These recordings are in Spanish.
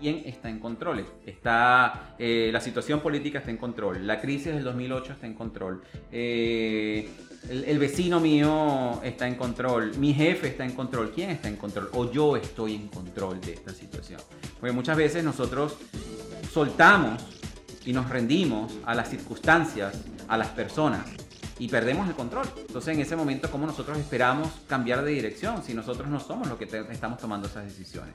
¿quién está en control? Está, eh, la situación política está en control, la crisis del 2008 está en control, eh, el, vecino mío está en control, mi jefe está en control, ¿quién está en control? O yo estoy en control de esta situación. Porque muchas veces nosotros soltamos y nos rendimos a las circunstancias, a las personas y perdemos el control. Entonces en ese momento, ¿cómo nosotros esperamos cambiar de dirección si nosotros no somos los que estamos tomando esas decisiones?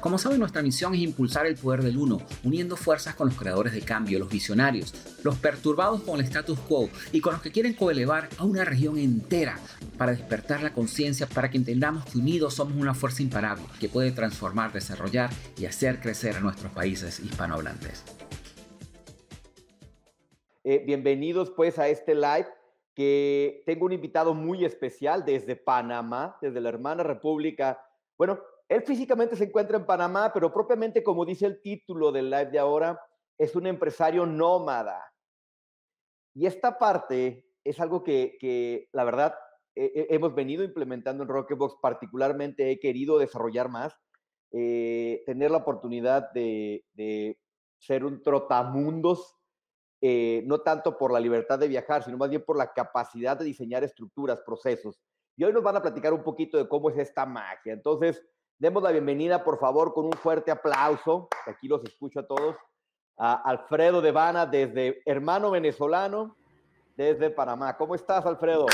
Como saben, nuestra misión es impulsar el poder del uno, uniendo fuerzas con los creadores de cambio, los visionarios, los perturbados con el status quo y con los que quieren coelevar a una región entera para despertar la conciencia, para que entendamos que unidos somos una fuerza imparable que puede transformar, desarrollar y hacer crecer a nuestros países hispanohablantes. Eh, bienvenidos pues a este live que tengo un invitado muy especial desde Panamá, desde la hermana república. Bueno, él físicamente se encuentra en Panamá, pero propiamente como dice el título del live de ahora, es un empresario nómada. Y esta parte es algo que, la verdad hemos venido implementando en Rocketbox, particularmente he querido desarrollar más, eh, tener la oportunidad de, de ser un trotamundos eh, no tanto por la libertad de viajar, sino más bien por la capacidad de diseñar estructuras, procesos. Y hoy nos van a platicar un poquito de cómo es esta magia. Entonces, demos la bienvenida, por favor, con un fuerte aplauso, aquí los escucho a todos, a Alfredo Devana desde hermano venezolano, desde Panamá. ¿Cómo estás, Alfredo?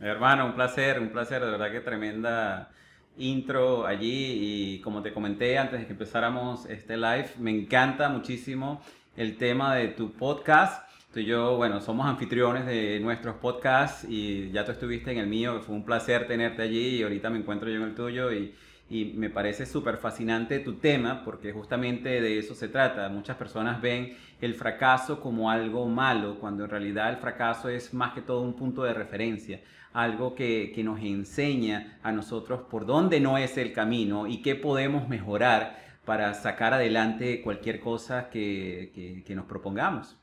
Hermano, un placer, un placer, de verdad que tremenda intro allí y como te comenté antes de que empezáramos este live, me encanta muchísimo el tema de tu podcast. Tú y yo, bueno, somos anfitriones de nuestros podcasts y ya tú estuviste en el mío, fue un placer tenerte allí y ahorita me encuentro yo en el tuyo y, y me parece súper fascinante tu tema porque justamente de eso se trata. Muchas personas ven el fracaso como algo malo cuando en realidad el fracaso es más que todo un punto de referencia, algo que, que nos enseña a nosotros por dónde no es el camino y qué podemos mejorar para sacar adelante cualquier cosa que, que, nos propongamos.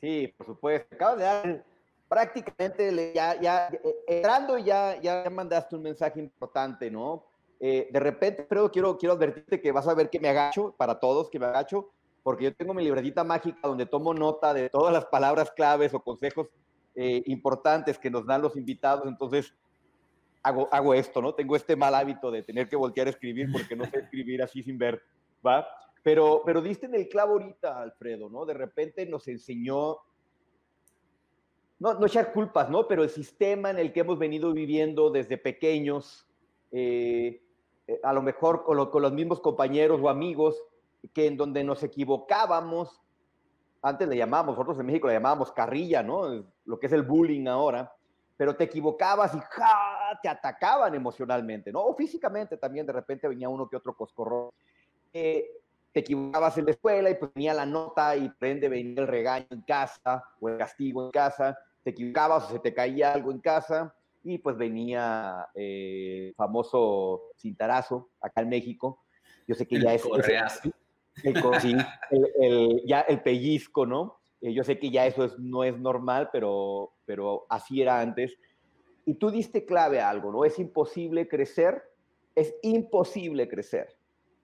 Sí, por supuesto. Acabas de dar prácticamente, ya, ya eh, entrando ya, ya mandaste un mensaje importante, ¿no? Eh, de repente, pero quiero, quiero advertirte que vas a ver que me agacho, para todos que me agacho, porque yo tengo mi libretita mágica donde tomo nota de todas las palabras claves o consejos eh, importantes que nos dan los invitados. Entonces, hago, esto, ¿no? Tengo este mal hábito de tener que voltear a escribir porque no sé escribir así sin ver, ¿va? Pero, pero diste en el clavo ahorita, Alfredo, ¿no? De repente nos enseñó, no, no echar culpas, ¿no? Pero el sistema en el que hemos venido viviendo desde pequeños, eh, eh, a lo mejor con, los mismos compañeros o amigos, que en donde nos equivocábamos, antes le llamábamos, nosotros en México le llamábamos carrilla, ¿no? Lo que es el bullying ahora, pero te equivocabas y te atacaban emocionalmente, ¿no? O físicamente también, de repente venía uno que otro coscorro. Eh, te equivocabas en la escuela y pues venía la nota y prende venía el regaño en casa o el castigo en casa, te equivocabas o se te caía algo en casa y pues venía eh, famoso cintarazo acá en México. Yo sé que ya es... el, ya el pellizco, ¿no? Eh, yo sé que ya eso es, no es normal, pero, pero así era antes. Y tú diste clave a algo, ¿no? Es imposible crecer, es imposible crecer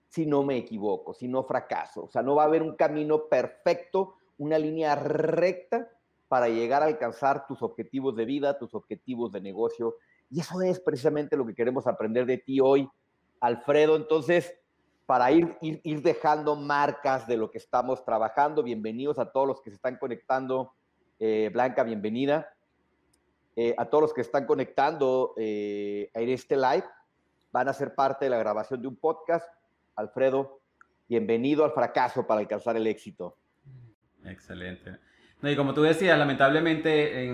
si no me equivoco, si no fracaso. O sea, no va a haber un camino perfecto, una línea recta para llegar a alcanzar tus objetivos de vida, tus objetivos de negocio. Y eso es precisamente lo que queremos aprender de ti hoy, Alfredo. Entonces, para ir, dejando marcas de lo que estamos trabajando. Bienvenidos a todos los que se están conectando. Eh, Blanca, bienvenida. Eh, a todos los que están conectando eh, en este live, van a ser parte de la grabación de un podcast. Alfredo, bienvenido al fracaso para alcanzar el éxito. Excelente. Y como tú decías, lamentablemente,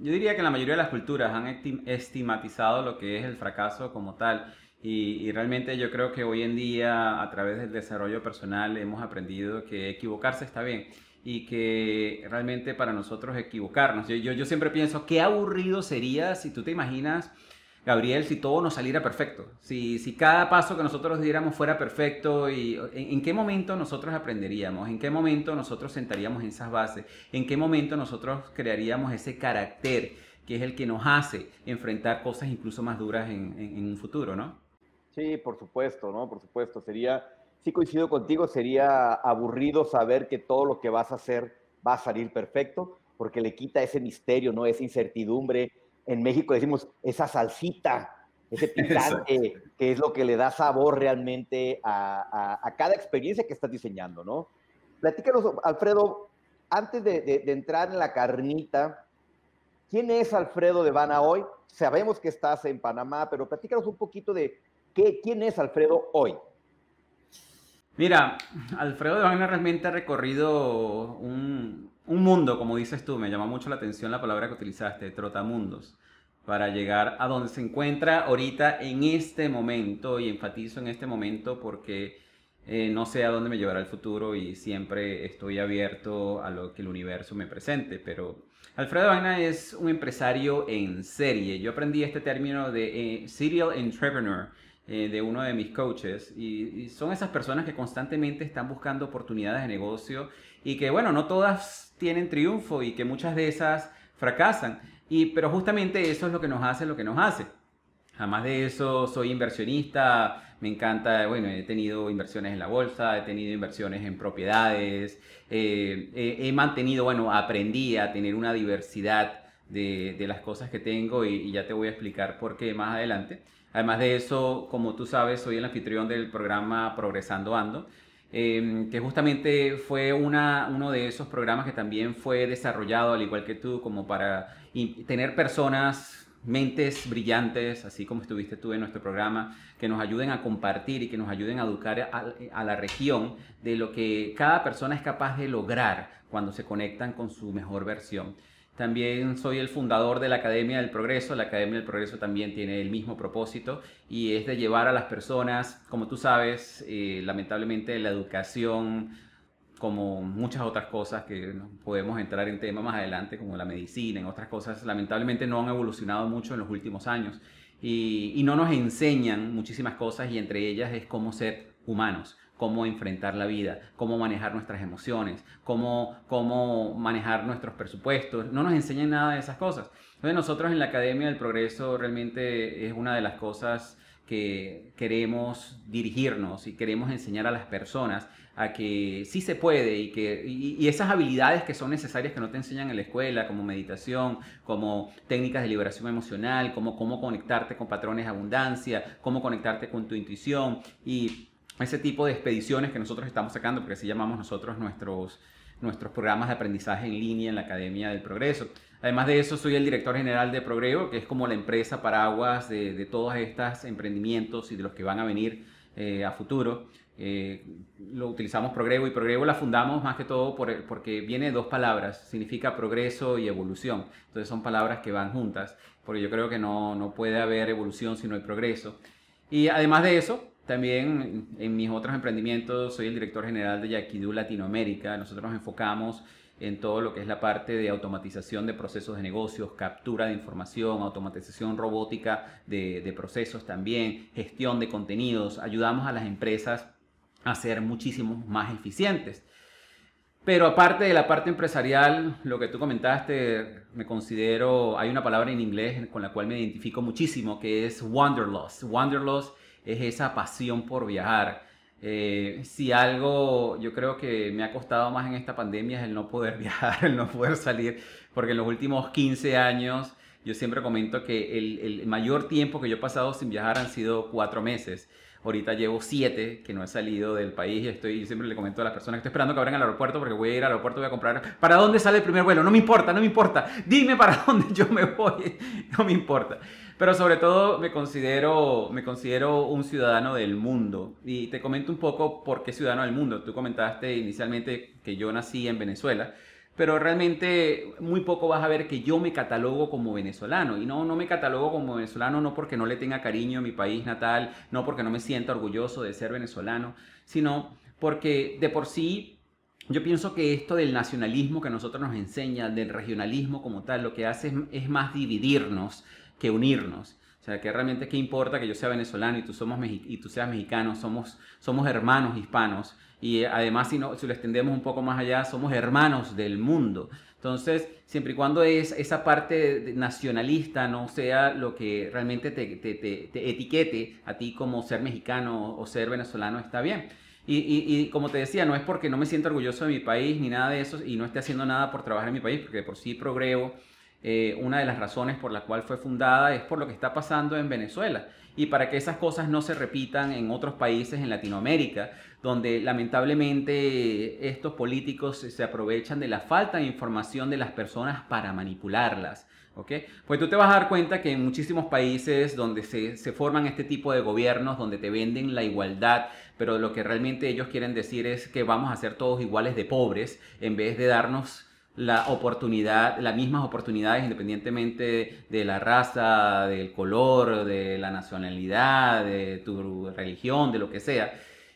yo diría que en la mayoría de las culturas han estigmatizado lo que es el fracaso como tal. Y, realmente yo creo que hoy en día, a través del desarrollo personal, hemos aprendido que equivocarse está bien y que realmente para nosotros equivocarnos. Yo, yo, yo siempre pienso, qué aburrido sería si tú te imaginas Gabriel, si todo nos saliera perfecto, si, si cada paso que nosotros diéramos fuera perfecto, y, ¿en, qué momento nosotros aprenderíamos? ¿En qué momento nosotros sentaríamos esas bases? ¿En qué momento nosotros crearíamos ese carácter que es el que nos hace enfrentar cosas incluso más duras en, en un futuro, ¿no? Sí, por supuesto, ¿no? Por supuesto, sería, sí coincido contigo, sería aburrido saber que todo lo que vas a hacer va a salir perfecto, porque le quita ese misterio, ¿no? Esa incertidumbre, en México decimos esa salsita, ese picante, que es lo que le da sabor realmente a, cada experiencia que estás diseñando, ¿no? Platícanos, Alfredo, antes de, entrar en la carnita, ¿quién es Alfredo de Vana hoy? Sabemos que estás en Panamá, pero platícanos un poquito de qué, quién es Alfredo hoy. Mira, Alfredo de Vana realmente ha recorrido un, un mundo, como dices tú, me llama mucho la atención la palabra que utilizaste, trotamundos, para llegar a donde se encuentra ahorita en este momento, y enfatizo en este momento porque eh, no sé a dónde me llevará el futuro y siempre estoy abierto a lo que el universo me presente, pero Alfredo Vaina es un empresario en serie. Yo aprendí este término de eh, serial entrepreneur eh, de uno de mis coaches y, son esas personas que constantemente están buscando oportunidades de negocio y que bueno, no todas tienen triunfo y que muchas de esas fracasan. Y, pero justamente eso es lo que nos hace lo que nos hace. Además de eso, soy inversionista, me encanta, bueno, he tenido inversiones en la bolsa, he tenido inversiones en propiedades, eh, he, mantenido, bueno, aprendí a tener una diversidad de, las cosas que tengo y, y, ya te voy a explicar por qué más adelante. Además de eso, como tú sabes, soy el anfitrión del programa Progresando Ando, Em, que justamente fue una, uno de esos programas que también fue desarrollado, al igual que tú, como para tener personas, mentes brillantes, así como estuviste tú en nuestro programa, que nos ayuden a compartir y que nos ayuden a educar a, a la región de lo que cada persona es capaz de lograr cuando se conectan con su mejor versión. También soy el fundador de la Academia del Progreso. La Academia del Progreso también tiene el mismo propósito y es de llevar a las personas, como tú sabes, eh, lamentablemente la educación, como muchas otras cosas que podemos entrar en tema más adelante, como la medicina, en otras cosas, lamentablemente no han evolucionado mucho en los últimos años. Y, y no nos enseñan muchísimas cosas y entre ellas es cómo ser humanos cómo enfrentar la vida, cómo manejar nuestras emociones, cómo, cómo manejar nuestros presupuestos. No nos enseñan nada de esas cosas. Entonces nosotros en la Academia del Progreso realmente es una de las cosas que queremos dirigirnos y queremos enseñar a las personas a que sí se puede y que y, esas habilidades que son necesarias que no te enseñan en la escuela, como meditación, como técnicas de liberación emocional, como cómo conectarte con patrones de abundancia, cómo conectarte con tu intuición y ese tipo de expediciones que nosotros estamos sacando, porque así llamamos nosotros nuestros, nuestros programas de aprendizaje en línea en la Academia del Progreso. Además de eso, soy el director general de Progreso, que es como la empresa paraguas de, de todos estos emprendimientos y de los que van a venir eh, a futuro. Eh, lo utilizamos Progreso y Progreso la fundamos más que todo por, porque viene de dos palabras, significa progreso y evolución. Entonces son palabras que van juntas, porque yo creo que no, no puede haber evolución si no hay progreso. Y además de eso, también en mis otros emprendimientos soy el director general de Yaquidú Latinoamérica. Nosotros nos enfocamos en todo lo que es la parte de automatización de procesos de negocios, captura de información, automatización robótica de, procesos también, gestión de contenidos. Ayudamos a las empresas a ser muchísimo más eficientes. Pero aparte de la parte empresarial, lo que tú comentaste, me considero, hay una palabra en inglés con la cual me identifico muchísimo, que es wanderlust. Wanderlust es esa pasión por viajar. Eh, si algo yo creo que me ha costado más en esta pandemia es el no poder viajar, el no poder salir, porque en los últimos 15 años yo siempre comento que el, el mayor tiempo que yo he pasado sin viajar han sido cuatro meses. Ahorita llevo siete que no he salido del país y estoy, siempre le comento a las personas que estoy esperando que abran el aeropuerto porque voy a ir al aeropuerto, voy a comprar. ¿Para dónde sale el primer vuelo? No me importa, no me importa. Dime para dónde yo me voy. No me importa. Pero sobre todo me considero, me considero un ciudadano del mundo. Y te comento un poco por qué ciudadano del mundo. Tú comentaste inicialmente que yo nací en Venezuela pero realmente muy poco vas a ver que yo me catalogo como venezolano. Y no, no me catalogo como venezolano no porque no le tenga cariño a mi país natal, no porque no me sienta orgulloso de ser venezolano, sino porque de por sí yo pienso que esto del nacionalismo que nosotros nos enseña, del regionalismo como tal, lo que hace es, más dividirnos que unirnos. sea, que realmente qué importa que yo sea venezolano y tú, somos y tú seas mexicano, somos, somos hermanos hispanos. Y además, si, no, si lo extendemos un poco más allá, somos hermanos del mundo. Entonces, siempre y cuando es esa parte nacionalista no sea lo que realmente te, te, te, etiquete a ti como ser mexicano o ser venezolano, está bien. Y, y, como te decía, no es porque no me siento orgulloso de mi país ni nada de eso y no esté haciendo nada por trabajar en mi país, porque por sí progreso eh, una de las razones por la cual fue fundada es por lo que está pasando en Venezuela y para que esas cosas no se repitan en otros países en Latinoamérica, donde lamentablemente estos políticos se aprovechan de la falta de información de las personas para manipularlas. ¿Okay? Pues tú te vas a dar cuenta que en muchísimos países donde se, se, forman este tipo de gobiernos, donde te venden la igualdad, pero lo que realmente ellos quieren decir es que vamos a ser todos iguales de pobres, en vez de darnos la oportunidad, las mismas oportunidades independientemente de la raza, del color, de la nacionalidad, de tu religión, de lo que sea.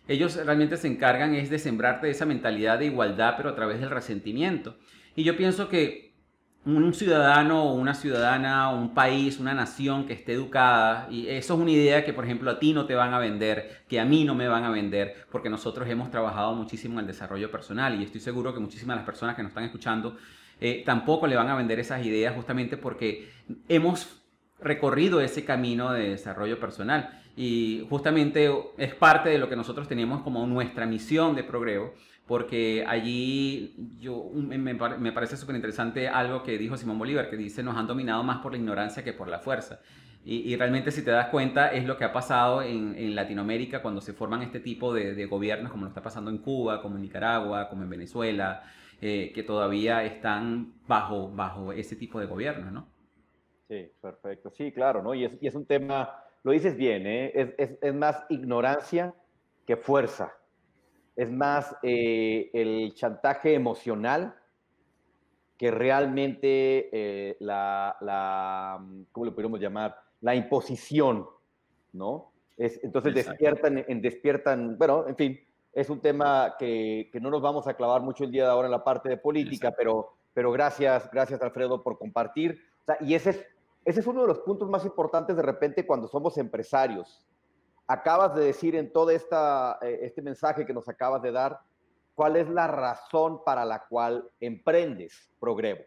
Ellos realmente se encargan es de sembrarte esa mentalidad de igualdad, pero a través del resentimiento. Y yo pienso que un ciudadano o una ciudadana, un país, una nación que esté educada, y eso es una idea que, por ejemplo, a ti no te van a vender, que a mí no me van a vender, porque nosotros hemos trabajado muchísimo en el desarrollo personal. Y estoy seguro que muchísimas de las personas que nos están escuchando eh, tampoco le van a vender esas ideas justamente porque hemos recorrido ese camino de desarrollo personal. Y justamente es parte de lo que nosotros teníamos como nuestra misión de progreso porque allí yo, me, me parece súper interesante algo que dijo Simón Bolívar, que dice, nos han dominado más por la ignorancia que por la fuerza. Y, realmente si te das cuenta es lo que ha pasado en, en Latinoamérica cuando se forman este tipo de, de, gobiernos, como lo está pasando en Cuba, como en Nicaragua, como en Venezuela, eh, que todavía están bajo, bajo ese tipo de gobiernos, ¿no? Sí, perfecto. Sí, claro, ¿no? Y es, y es un tema, lo dices bien, ¿eh? es, es, es más ignorancia que fuerza es más eh, el chantaje emocional que realmente eh, la, la, ¿cómo le podríamos llamar? La imposición, ¿no? Es, entonces despiertan, en, despiertan, bueno, en fin, es un tema que, que, no nos vamos a clavar mucho el día de ahora en la parte de política, pero, pero gracias, gracias Alfredo por compartir. O sea, y ese es, ese es uno de los puntos más importantes de repente cuando somos empresarios acabas de decir en todo eh, este mensaje que nos acabas de dar, cuál es la razón para la cual emprendes Progrevo.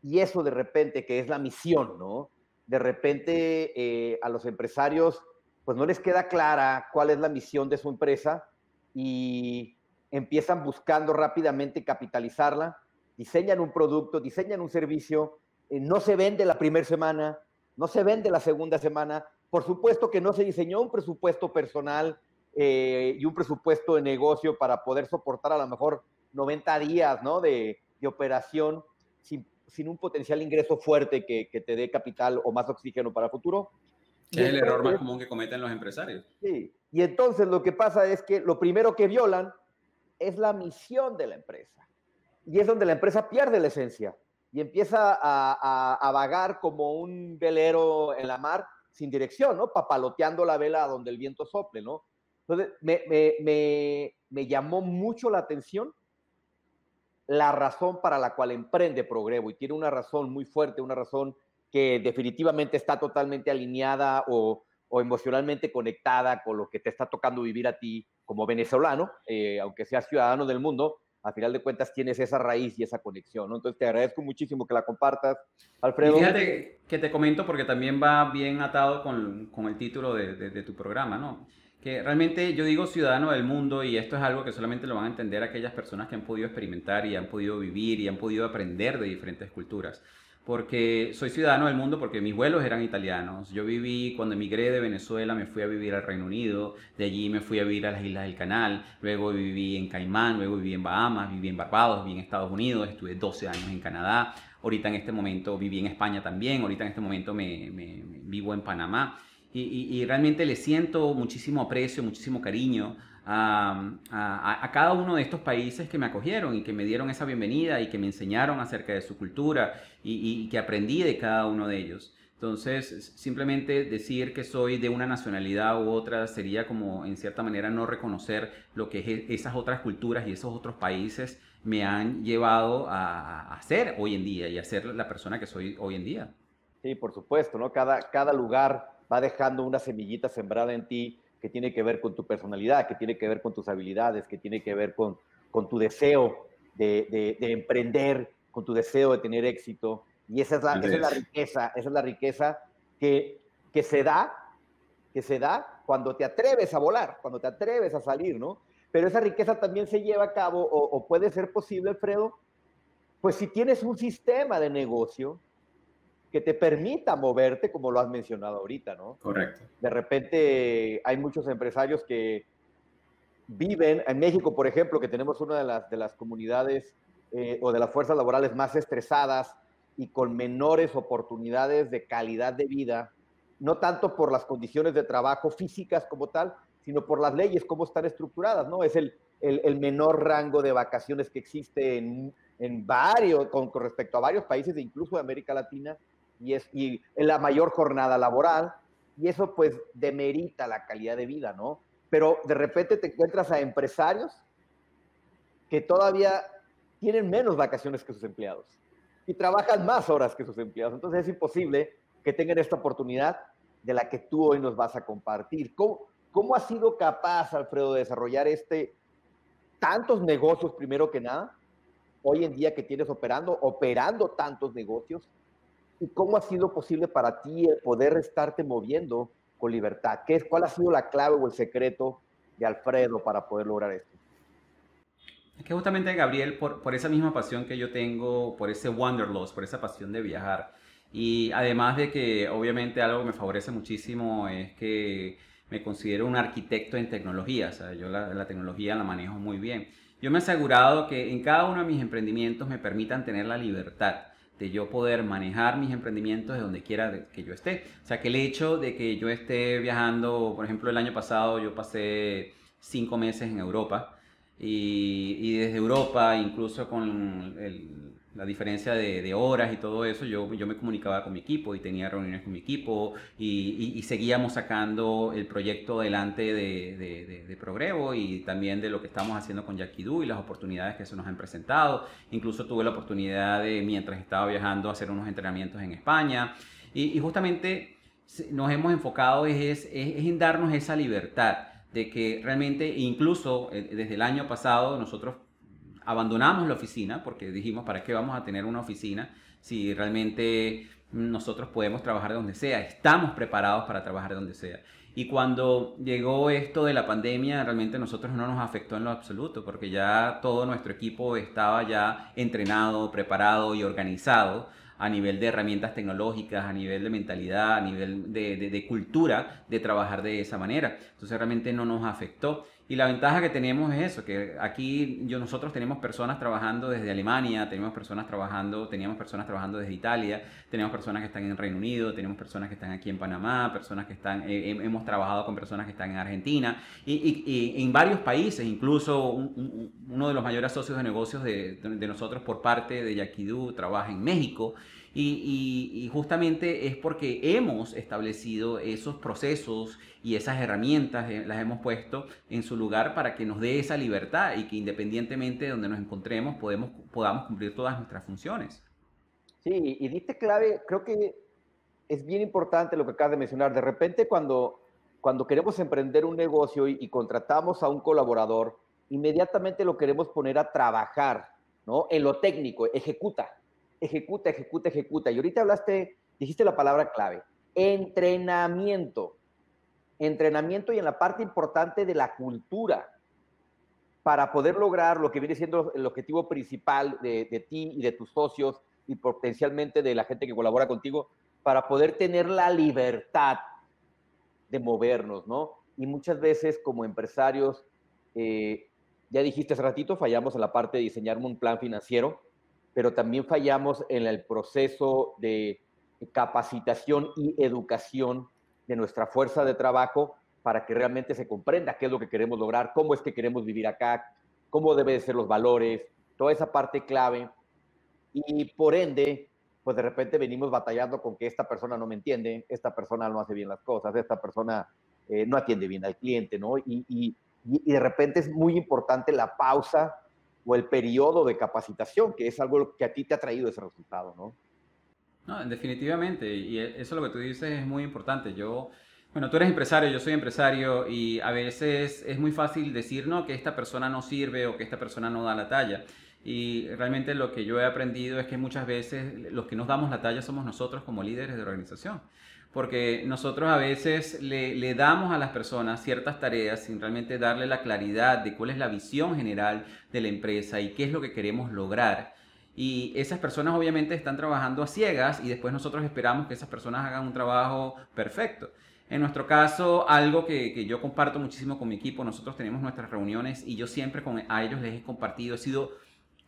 Y eso de repente, que es la misión, ¿no? De repente eh, a los empresarios, pues no les queda clara cuál es la misión de su empresa y empiezan buscando rápidamente capitalizarla, diseñan un producto, diseñan un servicio, eh, no se vende la primera semana, no se vende la segunda semana, por supuesto que no se diseñó un presupuesto personal eh, y un presupuesto de negocio para poder soportar a lo mejor 90 días ¿no? de, de operación sin, sin, un potencial ingreso fuerte que, que, te dé capital o más oxígeno para el futuro. es el error más común que cometen los empresarios. Sí, y entonces lo que pasa es que lo primero que violan es la misión de la empresa. Y es donde la empresa pierde la esencia y empieza a, a, a vagar como un velero en la mar sin dirección, ¿no? Papaloteando la vela donde el viento sople, ¿no? Entonces, me, me, me, me llamó mucho la atención la razón para la cual emprende Progrevo y tiene una razón muy fuerte, una razón que definitivamente está totalmente alineada o, o emocionalmente conectada con lo que te está tocando vivir a ti como venezolano, eh, aunque seas ciudadano del mundo, a final de cuentas tienes esa raíz y esa conexión, ¿no? Entonces te agradezco muchísimo que la compartas, Alfredo. Y fíjate que te comento porque también va bien atado con, con el título de, de, de, tu programa, ¿no? Que realmente yo digo ciudadano del mundo y esto es algo que solamente lo van a entender aquellas personas que han podido experimentar y han podido vivir y han podido aprender de diferentes culturas porque soy ciudadano del mundo porque mis vuelos eran italianos. Yo viví, cuando emigré de Venezuela, me fui a vivir al Reino Unido, de allí me fui a vivir a las Islas del Canal, luego viví en Caimán, luego viví en Bahamas, viví en Barbados, viví en Estados Unidos, estuve 12 años en Canadá, ahorita en este momento viví en España también, ahorita en este momento me, vivo en Panamá. Y realmente le siento muchísimo aprecio, muchísimo cariño a, a, cada uno de estos países que me acogieron y que me dieron esa bienvenida y que me enseñaron acerca de su cultura y, que aprendí de cada uno de ellos. Entonces, simplemente decir que soy de una nacionalidad u otra sería como, en cierta manera, no reconocer lo que es, esas otras culturas y esos otros países me han llevado a, a ser hoy en día y a ser la persona que soy hoy en día. Sí, por supuesto, ¿no? Cada, cada lugar va dejando una semillita sembrada en ti que tiene que ver con tu personalidad, que tiene que ver con tus habilidades, que tiene que ver con, con tu deseo de, de, emprender, con tu deseo de tener éxito. Y esa es la, esa es la riqueza, esa es la riqueza que, que se da, que se da cuando te atreves a volar, cuando te atreves a salir, ¿no? Pero esa riqueza también se lleva a cabo o, o puede ser posible, Alfredo, pues si tienes un sistema de negocio que te permita moverte, como lo has mencionado ahorita, ¿no? Correcto. De repente hay muchos empresarios que viven, en México, por ejemplo, que tenemos una de las, de las comunidades eh, o de las fuerzas laborales más estresadas y con menores oportunidades de calidad de vida, no tanto por las condiciones de trabajo físicas como tal, sino por las leyes, cómo están estructuradas, ¿no? Es el, el, el menor rango de vacaciones que existe en, en varios, con, con, respecto a varios países, incluso de América Latina, y, es, y en la mayor jornada laboral, y eso pues demerita la calidad de vida, ¿no? Pero de repente te encuentras a empresarios que todavía tienen menos vacaciones que sus empleados y trabajan más horas que sus empleados. Entonces es imposible que tengan esta oportunidad de la que tú hoy nos vas a compartir. ¿Cómo, cómo has sido capaz, Alfredo, de desarrollar este tantos negocios primero que nada? Hoy en día que tienes operando, operando tantos negocios, y cómo ha sido posible para ti poder estarte moviendo con libertad. ¿Qué es, ¿Cuál ha sido la clave o el secreto de Alfredo para poder lograr esto? Es que justamente, Gabriel, por, por esa misma pasión que yo tengo, por ese wanderlust, por esa pasión de viajar, y además de que obviamente algo que me favorece muchísimo es que me considero un arquitecto en tecnología, o sea, yo la, la tecnología la manejo muy bien. Yo me he asegurado que en cada uno de mis emprendimientos me permitan tener la libertad de yo poder manejar mis emprendimientos de donde quiera que yo esté. O sea, que el hecho de que yo esté viajando, por ejemplo, el año pasado yo pasé cinco meses en Europa y, y desde Europa, incluso con el, la diferencia de, de, horas y todo eso, yo, yo me comunicaba con mi equipo y tenía reuniones con mi equipo y, seguíamos sacando el proyecto adelante de, de, y también de lo que estamos haciendo con Yaquidú y las oportunidades que se nos han presentado. Incluso tuve la oportunidad de, mientras estaba viajando, hacer unos entrenamientos en España y, justamente nos hemos enfocado es, es en darnos esa libertad de que realmente, incluso eh, desde el año pasado, nosotros abandonamos la oficina porque dijimos, ¿para qué vamos a tener una oficina si realmente nosotros podemos trabajar de donde sea? Estamos preparados para trabajar de donde sea. Y cuando llegó esto de la pandemia, realmente nosotros no nos afectó en lo absoluto, porque ya todo nuestro equipo estaba ya entrenado, preparado y organizado a nivel de herramientas tecnológicas, a nivel de mentalidad, a nivel de, de cultura, de trabajar de esa manera. Entonces realmente no nos afectó. Y la ventaja que tenemos es eso, que aquí yo, nosotros tenemos personas trabajando desde Alemania, tenemos personas trabajando, teníamos personas trabajando desde Italia, tenemos personas que están en Reino Unido, tenemos personas que están aquí en Panamá, personas que están, eh, hemos trabajado con personas que están en Argentina y, en varios países, incluso un, un, uno de los mayores socios de negocios de, de nosotros por parte de Yaquidú trabaja en México. Y, justamente es porque hemos establecido esos procesos y esas herramientas, eh, las hemos puesto en su lugar para que nos dé esa libertad y que independientemente de donde nos encontremos podemos, podamos cumplir todas nuestras funciones. Sí, y diste clave, creo que es bien importante lo que acabas de mencionar. De repente cuando, cuando queremos emprender un negocio y, y contratamos a un colaborador, inmediatamente lo queremos poner a trabajar, ¿no? En lo técnico, ejecuta ejecuta, ejecuta, ejecuta. Y ahorita hablaste, dijiste la palabra clave, entrenamiento. Entrenamiento y en la parte importante de la cultura para poder lograr lo que viene siendo el objetivo principal de, ti y de tus socios y potencialmente de la gente que colabora contigo, para poder tener la libertad de movernos, ¿no? Y muchas veces como empresarios, eh, ya dijiste hace ratito, fallamos en la parte de diseñar un plan financiero, pero también fallamos en el proceso de capacitación y educación de nuestra fuerza de trabajo para que realmente se comprenda qué es lo que queremos lograr, cómo es que queremos vivir acá, cómo deben ser los valores, toda esa parte clave. Y por ende, pues de repente venimos batallando con que esta persona no me entiende, esta persona no hace bien las cosas, esta persona eh, no atiende bien al cliente, ¿no? Y, y, y de repente es muy importante la pausa o el periodo de capacitación, que es algo que a ti te ha traído ese resultado, ¿no? No, definitivamente, y e, eso lo que tú dices es muy importante. Yo, bueno, tú eres empresario, yo soy empresario y a veces es muy fácil decir, no, que esta persona no sirve o que esta persona no da la talla. Y realmente lo que yo he aprendido es que muchas veces los que nos damos la talla somos nosotros como líderes de organización. Porque nosotros a veces le, damos a las personas ciertas tareas sin realmente darle la claridad de cuál es la visión general de la empresa y qué es lo que queremos lograr. Y esas personas obviamente están trabajando a ciegas y después nosotros esperamos que esas personas hagan un trabajo perfecto. En nuestro caso, algo que, yo comparto muchísimo con mi equipo, nosotros tenemos nuestras reuniones y yo siempre con, a ellos les he compartido, he sido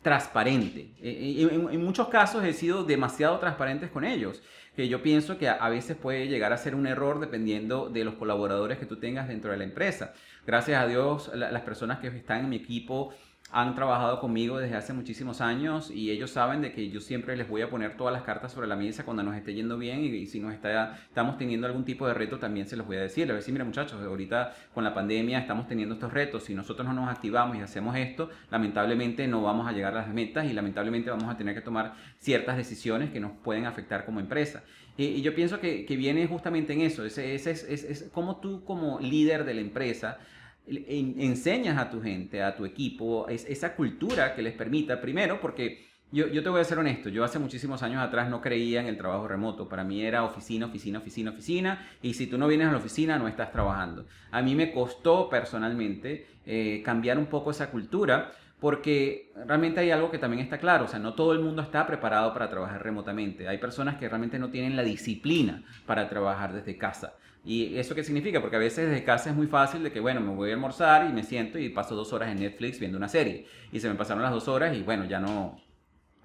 transparente. Eh, eh, en, en, muchos casos he sido demasiado transparente con ellos, que yo pienso que a, veces puede llegar a ser un error dependiendo de los colaboradores que tú tengas dentro de la empresa. Gracias a Dios, las personas que están en mi equipo han trabajado conmigo desde hace muchísimos años y ellos saben de que yo siempre les voy a poner todas las cartas sobre la mesa cuando nos esté yendo bien y, si nos está, estamos teniendo algún tipo de reto también se los voy a decir. Les voy a decir, mira muchachos, ahorita con la pandemia estamos teniendo estos retos, si nosotros no nos activamos y hacemos esto, lamentablemente no vamos a llegar a las metas y lamentablemente vamos a tener que tomar ciertas decisiones que nos pueden afectar como empresa. Y, yo pienso que, viene justamente en eso, es, es, es, es como tú como líder de la empresa enseñas a tu gente, a tu equipo, esa cultura que les permita, primero, porque yo, te voy a ser honesto, yo hace muchísimos años atrás no creía en el trabajo remoto, para mí era oficina, oficina, oficina, oficina, y si tú no vienes a la oficina no estás trabajando. A mí me costó personalmente eh, cambiar un poco esa cultura, porque realmente hay algo que también está claro, o sea, no todo el mundo está preparado para trabajar remotamente. Hay personas que realmente no tienen la disciplina para trabajar desde casa. ¿Y eso qué significa? Porque a veces desde casa es muy fácil de que, bueno, me voy a almorzar y me siento y paso dos horas en Netflix viendo una serie. Y se me pasaron las dos horas y bueno, ya no,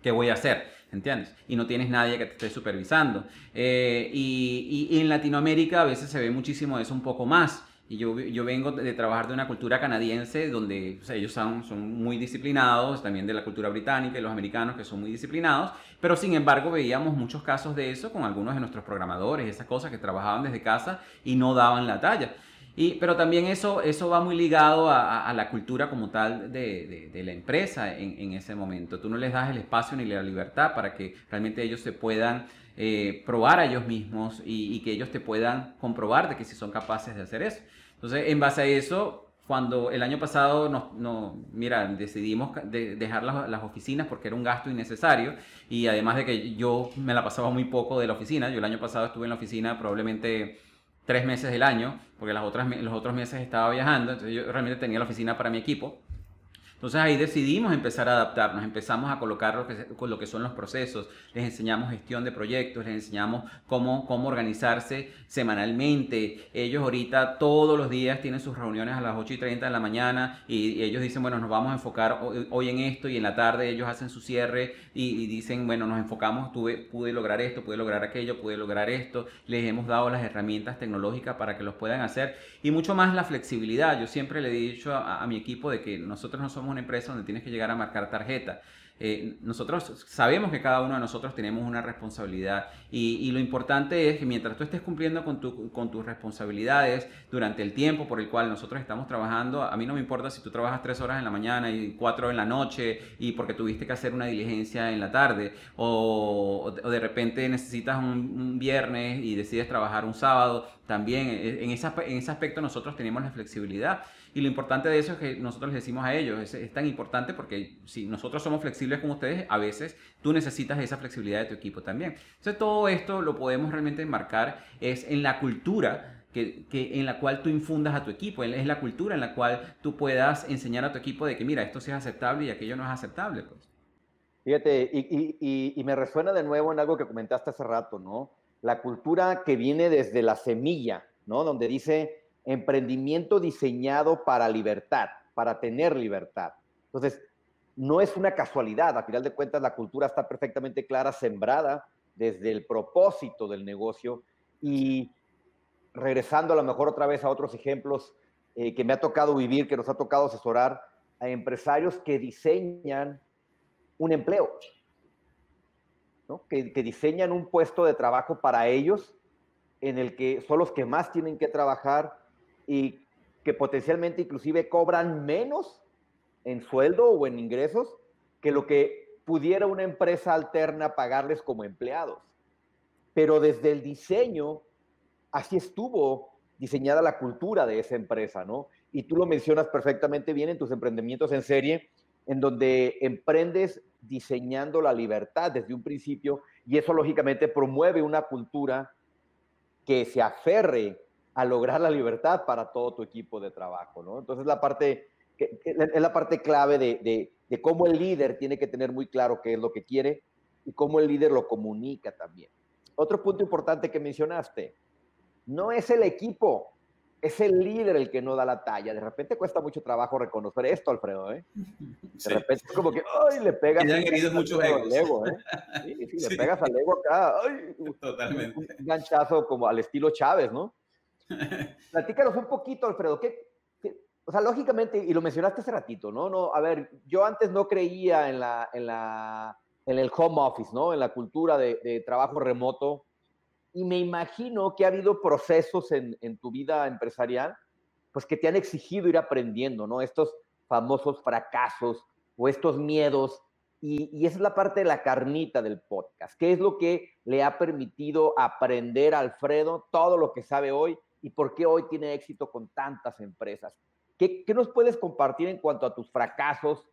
¿qué voy a hacer? ¿Entiendes? Y no tienes nadie que te esté supervisando. Eh, y, y, en Latinoamérica a veces se ve muchísimo eso un poco más. Y yo, yo vengo de trabajar de una cultura canadiense donde ellos son, son muy disciplinados, también de la cultura británica y los americanos que son muy disciplinados, pero sin embargo veíamos muchos casos de eso con algunos de nuestros programadores, esas cosas que trabajaban desde casa y no daban la talla. Y, pero también eso, eso va muy ligado a, la cultura como tal de, de, la empresa en, en, ese momento. Tú no les das el espacio ni la libertad para que realmente ellos se puedan eh, probar a ellos mismos y, y que ellos te puedan comprobar de que si son capaces de hacer eso. Entonces, en base a eso, cuando el año pasado nos, no, mira, decidimos de dejar las, las, oficinas porque era un gasto innecesario y además de que yo me la pasaba muy poco de la oficina, yo el año pasado estuve en la oficina probablemente tres meses del año, porque las otras, los otros meses estaba viajando, entonces yo realmente tenía la oficina para mi equipo entonces ahí decidimos empezar a adaptarnos, empezamos a colocar lo que, lo que son los procesos, les enseñamos gestión de proyectos, les enseñamos cómo, cómo organizarse semanalmente. Ellos ahorita todos los días tienen sus reuniones a las 8 y 30 de la mañana y, ellos dicen, bueno, nos vamos a enfocar hoy, en esto y en la tarde ellos hacen su cierre y, y dicen, bueno, nos enfocamos, tuve, pude lograr esto, pude lograr aquello, pude lograr esto. Les hemos dado las herramientas tecnológicas para que los puedan hacer y mucho más la flexibilidad. Yo siempre le he dicho a, a mi equipo de que nosotros no somos una empresa donde tienes que llegar a marcar tarjeta. Eh, nosotros sabemos que cada uno de nosotros tenemos una responsabilidad y, y, lo importante es que mientras tú estés cumpliendo con, tu, con tus responsabilidades durante el tiempo por el cual nosotros estamos trabajando, a mí no me importa si tú trabajas tres horas en la mañana y cuatro en la noche y porque tuviste que hacer una diligencia en la tarde o, o de repente necesitas un, un, viernes y decides trabajar un sábado, también eh, en, esa, en ese aspecto nosotros tenemos la flexibilidad. Y lo importante de eso es que nosotros les decimos a ellos, es, es, tan importante porque si nosotros somos flexibles como ustedes, a veces tú necesitas esa flexibilidad de tu equipo también. Entonces todo esto lo podemos realmente enmarcar es en la cultura que, que, en la cual tú infundas a tu equipo, es la cultura en la cual tú puedas enseñar a tu equipo de que mira, esto sí es aceptable y aquello no es aceptable. Pues. Fíjate, y, y, y me resuena de nuevo en algo que comentaste hace rato, ¿no? La cultura que viene desde la semilla, ¿no? Donde dice, emprendimiento diseñado para libertad, para tener libertad. Entonces, no es una casualidad, a final de cuentas la cultura está perfectamente clara, sembrada desde el propósito del negocio y regresando a lo mejor otra vez a otros ejemplos eh, que me ha tocado vivir, que nos ha tocado asesorar a empresarios que diseñan un empleo, ¿no? que, que diseñan un puesto de trabajo para ellos en el que son los que más tienen que trabajar y que potencialmente inclusive cobran menos en sueldo o en ingresos que lo que pudiera una empresa alterna pagarles como empleados. pero desde el diseño, así estuvo diseñada la cultura de esa empresa, ¿no? Y tú lo mencionas perfectamente bien en tus emprendimientos en serie, en donde emprendes diseñando la libertad desde un principio y eso lógicamente promueve una cultura que se aferre a lograr la libertad para todo tu equipo de trabajo, ¿no? Entonces la parte, es la parte clave de, de cómo el líder tiene que tener muy claro qué es lo que quiere y cómo el líder lo comunica también. Otro punto importante que mencionaste, no es el equipo, es el líder el que no da la talla. De repente cuesta mucho trabajo reconocer esto, Alfredo, ¿eh? De repente es como que, ¡ay! Le pegas. Y han herido muchos egos. Ego, ¿eh? Sí, sí, le pegas al ego acá. ¡ay! Totalmente. Un ganchazo como al estilo Chávez, ¿no? Platícanos un poquito, Alfredo. ¿qué, o sea, lógicamente, y lo mencionaste hace ratito, ¿no? no a ver, yo antes no creía en, la, en, la, en el home office, ¿no? En la cultura de, de trabajo remoto y me imagino que ha habido procesos en, en, tu vida empresarial, pues que te han exigido ir aprendiendo, ¿no? Estos famosos fracasos o estos miedos. Y, y, esa es la parte de la carnita del podcast. ¿Qué es lo que le ha permitido aprender a Alfredo todo lo que sabe hoy y por qué hoy tiene éxito con tantas empresas? ¿Qué, ¿Qué nos puedes compartir en cuanto a tus fracasos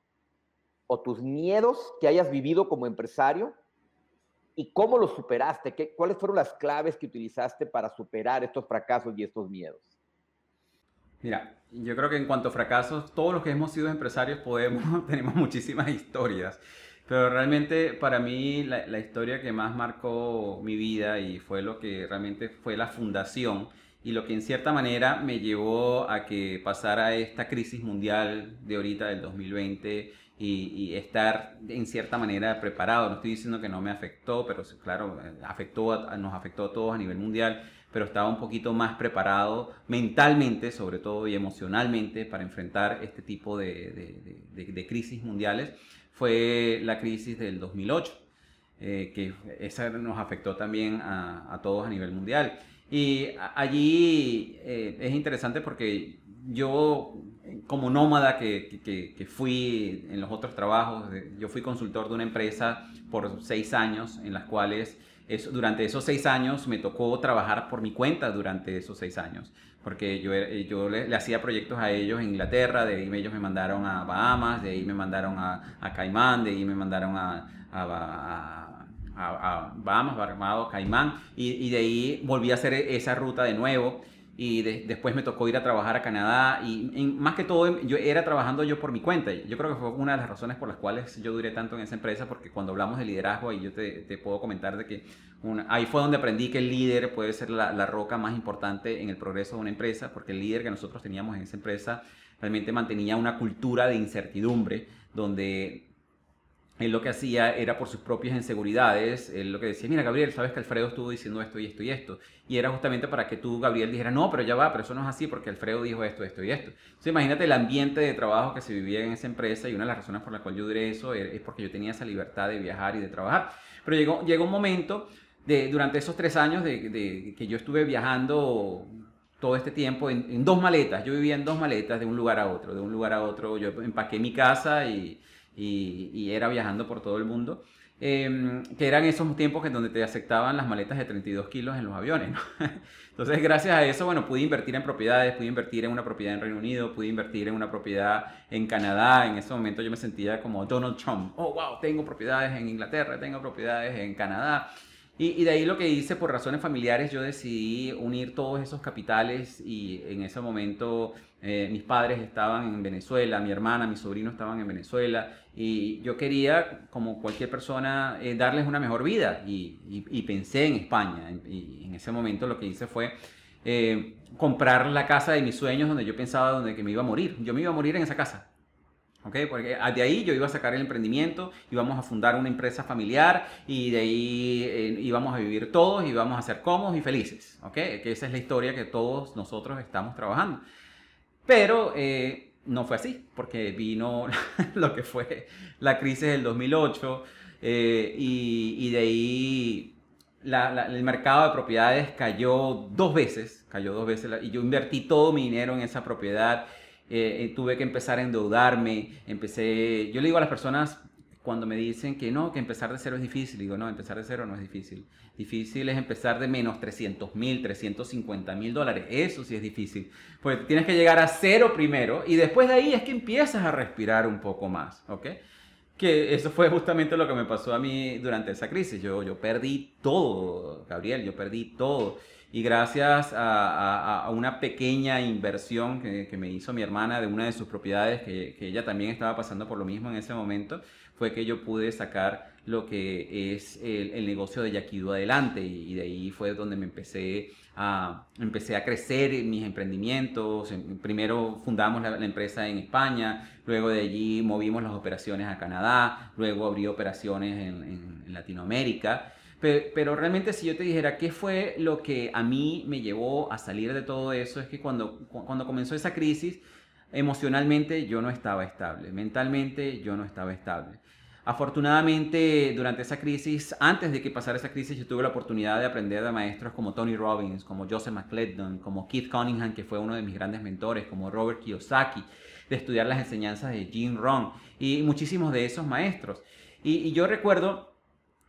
o tus miedos que hayas vivido como empresario ¿Y cómo lo superaste? ¿Qué, ¿Cuáles fueron las claves que utilizaste para superar estos fracasos y estos miedos? Mira, yo creo que en cuanto a fracasos, todos los que hemos sido empresarios podemos, tenemos muchísimas historias, pero realmente para mí la, la, historia que más marcó mi vida y fue lo que realmente fue la fundación y lo que en cierta manera me llevó a que pasara esta crisis mundial de ahorita del 2020 y, estar en cierta manera preparado. No estoy diciendo que no me afectó, pero claro, afectó, nos afectó a todos a nivel mundial, pero estaba un poquito más preparado mentalmente, sobre todo, y emocionalmente para enfrentar este tipo de, de, crisis mundiales. Fue la crisis del 2008, eh, que esa nos afectó también a, a, todos a nivel mundial. Y allí eh, es interesante porque yo como nómada que, que, fui en los otros trabajos, yo fui consultor de una empresa por seis años, en las cuales eso, durante esos seis años me tocó trabajar por mi cuenta durante esos seis años, porque yo, yo le, hacía proyectos a ellos en Inglaterra, de ahí ellos me mandaron a Bahamas, de ahí me mandaron a, a Caimán, de ahí me mandaron a, a, a Bahamas, Barbados, Caimán, y, y de ahí volví a hacer esa ruta de nuevo y después me tocó ir a trabajar a Canadá y, más que todo yo era trabajando yo por mi cuenta. Yo creo que fue una de las razones por las cuales yo duré tanto en esa empresa porque cuando hablamos de liderazgo y yo te, te puedo comentar de que ahí fue donde aprendí que el líder puede ser la, la, roca más importante en el progreso de una empresa porque el líder que nosotros teníamos en esa empresa realmente mantenía una cultura de incertidumbre donde él lo que hacía era por sus propias inseguridades, él lo que decía, mira Gabriel, sabes que Alfredo estuvo diciendo esto y esto y esto. Y era justamente para que tú, Gabriel, dijera, no, pero ya va, pero eso no es así porque Alfredo dijo esto, esto y esto. Entonces imagínate el ambiente de trabajo que se vivía en esa empresa y una de las razones por las cuales yo duré eso es porque yo tenía esa libertad de viajar y de trabajar. Pero llegó, llegó un momento de, durante esos tres años de, de que yo estuve viajando todo este tiempo en, en dos maletas. Yo vivía en dos maletas de un lugar a otro, de un lugar a otro. Yo empaqué mi casa y y, era viajando por todo el mundo. Em, que eran esos tiempos en donde te aceptaban las maletas de 32 kilos en los aviones. ¿no? Entonces, gracias a eso, bueno, pude invertir en propiedades, pude invertir en una propiedad en Reino Unido, pude invertir en una propiedad en Canadá. En ese momento yo me sentía como Donald Trump. Oh, wow, tengo propiedades en Inglaterra, tengo propiedades en Canadá. Y, y, de ahí lo que hice, por razones familiares, yo decidí unir todos esos capitales y en ese momento eh, mis padres estaban en Venezuela, mi hermana, mi sobrino estaban en Venezuela y yo quería, como cualquier persona, eh, darles una mejor vida y, y, y, pensé en España. Y en ese momento lo que hice fue eh, comprar la casa de mis sueños donde yo pensaba donde que me iba a morir. Yo me iba a morir en esa casa. Okay, porque de ahí yo iba a sacar el emprendimiento, íbamos a fundar una empresa familiar y de ahí eh, íbamos a vivir todos íbamos a ser cómodos y felices. Okay, que esa es la historia que todos nosotros estamos trabajando. Pero eh, no fue así, porque vino lo que fue la crisis del 2008 eh, y, de ahí el mercado de propiedades cayó dos veces, cayó dos veces y yo invertí todo mi dinero en esa propiedad. Eh, tuve que empezar a endeudarme, empecé, yo le digo a las personas, cuando me dicen que no, que empezar de cero es difícil, digo, no, empezar de cero no es difícil. Difícil es empezar de menos 300 mil, 350 mil dólares. Eso sí es difícil. Porque tienes que llegar a cero primero y después de ahí es que empiezas a respirar un poco más, ¿ok? Que eso fue justamente lo que me pasó a mí durante esa crisis. Yo, yo perdí todo, Gabriel, yo perdí todo. Y gracias a, una pequeña inversión que, me hizo mi hermana de una de sus propiedades, que, que ella también estaba pasando por lo mismo en ese momento, fue que yo pude sacar lo que es el, negocio de Yaquido adelante y, de ahí fue donde me empecé a, empecé a crecer mis emprendimientos. Primero fundamos la, empresa en España, luego de allí movimos las operaciones a Canadá, luego abrí operaciones en, Latinoamérica. Pero, pero, realmente si yo te dijera qué fue lo que a mí me llevó a salir de todo eso, es que cuando, cuando comenzó esa crisis, emocionalmente yo no estaba estable, mentalmente yo no estaba estable. Afortunadamente, durante esa crisis, antes de que pasara esa crisis, yo tuve la oportunidad de aprender de maestros como Tony Robbins, como Joseph McClendon, como Keith Cunningham, que fue uno de mis grandes mentores, como Robert Kiyosaki, de estudiar las enseñanzas de Jim Rohn y muchísimos de esos maestros. Y, yo recuerdo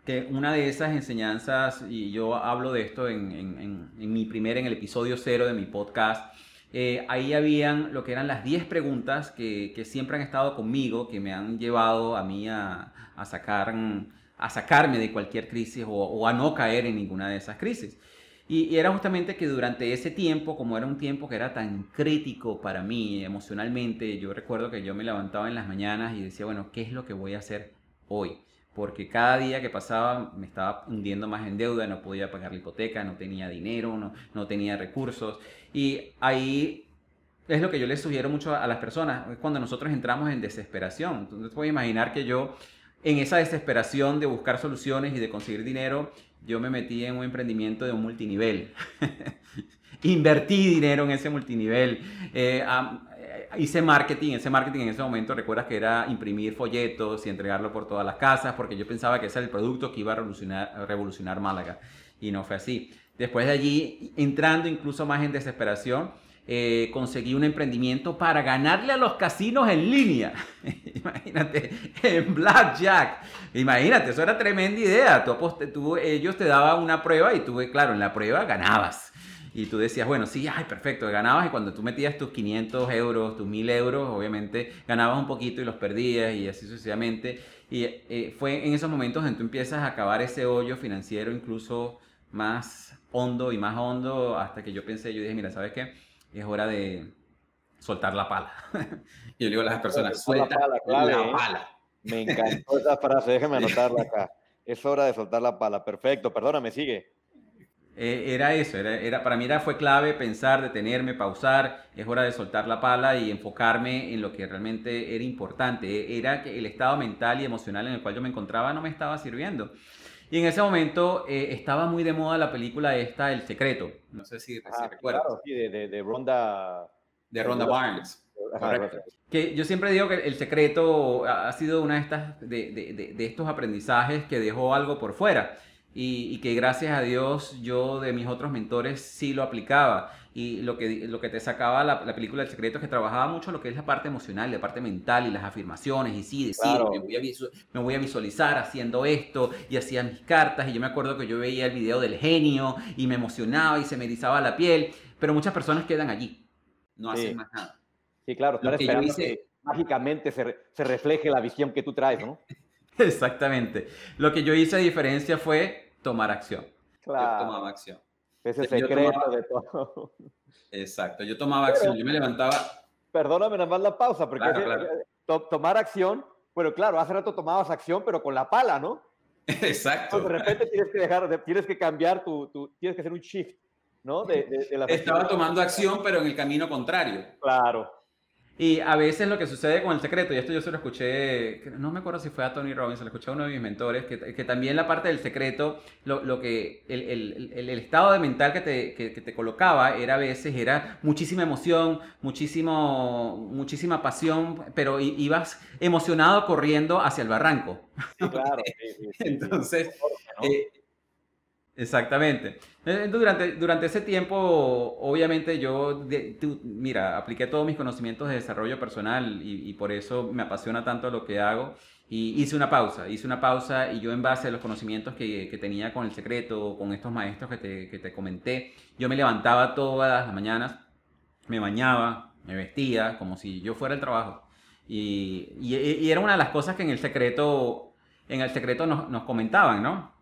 que una de esas enseñanzas, y yo hablo de esto en, en mi primer, en el episodio cero de mi podcast, eh, ahí habían lo que eran las 10 preguntas que, siempre han estado conmigo, que me han llevado a mí a, sacar, a sacarme de cualquier crisis o, a no caer en ninguna de esas crisis. Y, era justamente que durante ese tiempo, como era un tiempo que era tan crítico para mí emocionalmente, yo recuerdo que yo me levantaba en las mañanas y decía, bueno, ¿qué es lo que voy a hacer hoy? Porque cada día que pasaba me estaba hundiendo más en deuda, no podía pagar la hipoteca, no tenía dinero, no, tenía recursos. Y ahí es lo que yo les sugiero mucho a las personas, cuando nosotros entramos en desesperación. Entonces puedes imaginar que yo, en esa desesperación de buscar soluciones y de conseguir dinero, yo me metí en un emprendimiento de un multinivel. Invertí dinero en ese multinivel. Eh, hice marketing, ese marketing en ese momento recuerdas que era imprimir folletos y entregarlo por todas las casas, porque yo pensaba que ese era el producto que iba a revolucionar, Málaga, y no fue así. Después de allí, entrando incluso más en desesperación, eh, conseguí un emprendimiento para ganarle a los casinos en línea. Imagínate, en Blackjack. Imagínate, eso era tremenda idea. Tú, ellos te daban una prueba y tú, claro, en la prueba ganabas y tú decías, bueno, sí, ay, perfecto, ganabas y cuando tú metías tus 500 euros, tus 1000 euros, obviamente ganabas un poquito y los perdías y así sucesivamente. Y eh, fue en esos momentos en que tú empiezas a acabar ese hoyo financiero incluso más hondo y más hondo hasta que yo pensé, yo dije, mira, ¿sabes qué? Es hora de soltar la pala. y yo le digo a las personas, suelta la pala. La ¿eh? pala. Me encantó esa frase, déjame anotarla acá. Es hora de soltar la pala. Perfecto, perdóname, sigue. Eh, era eso, era, era, para mí era, fue clave pensar, detenerme, pausar, es hora de soltar la pala y enfocarme en lo que realmente era importante. E, era que el estado mental y emocional en el cual yo me encontraba no me estaba sirviendo. Y en ese momento eh, estaba muy de moda la película esta, El Secreto. No sé si, ah, recuerdas. Claro, sí, de, de, Ronda... De Ronda Barnes. Que yo siempre digo que El Secreto ha sido una de, estas, de, de estos aprendizajes que dejó algo por fuera y, que gracias a Dios yo de mis otros mentores sí lo aplicaba. Y lo que, lo que te sacaba la, la película El Secreto es que trabajaba mucho lo que es la parte emocional, la parte mental y las afirmaciones. Y sí, decir, me, voy a me voy a visualizar haciendo esto y hacía mis cartas. Y yo me acuerdo que yo veía el video del genio y me emocionaba y se me erizaba la piel. Pero muchas personas quedan allí, no hacen más nada. Sí, claro, estar esperando que mágicamente se, se refleje la visión que tú traes, ¿no? Exactamente. Lo que yo hice a diferencia fue tomar acción. Claro. Yo tomaba acción. Ese secreto de todo. Exacto, yo tomaba acción, yo me levantaba. Perdóname nada más la pausa, porque tomar acción, bueno, claro, hace rato tomabas acción, pero con la pala, ¿no? Exacto. de repente tienes que dejar, tienes que cambiar tu, tu, tienes que hacer un shift, ¿no? Estaba tomando acción, pero en el camino contrario. Claro. Y a veces lo que sucede con el secreto, y esto yo se lo escuché, no me acuerdo si fue a Tony Robbins, se lo escuché a uno de mis mentores, que, que también la parte del secreto, lo, lo que el, el, el, estado de mental que te, que, te, colocaba era a veces, era muchísima emoción, muchísimo, muchísima pasión, pero ibas emocionado corriendo hacia el barranco. Sí, claro. Entonces, eh, Exactamente. Durante, durante ese tiempo, obviamente yo, mira, apliqué todos mis conocimientos de desarrollo personal y, por eso me apasiona tanto lo que hago. Y hice una pausa, hice una pausa y yo en base a los conocimientos que, que tenía con el secreto, con estos maestros que te, que te comenté, yo me levantaba todas las mañanas, me bañaba, me vestía como si yo fuera el trabajo. Y, y, era una de las cosas que en el secreto, en el secreto nos, nos comentaban, ¿no?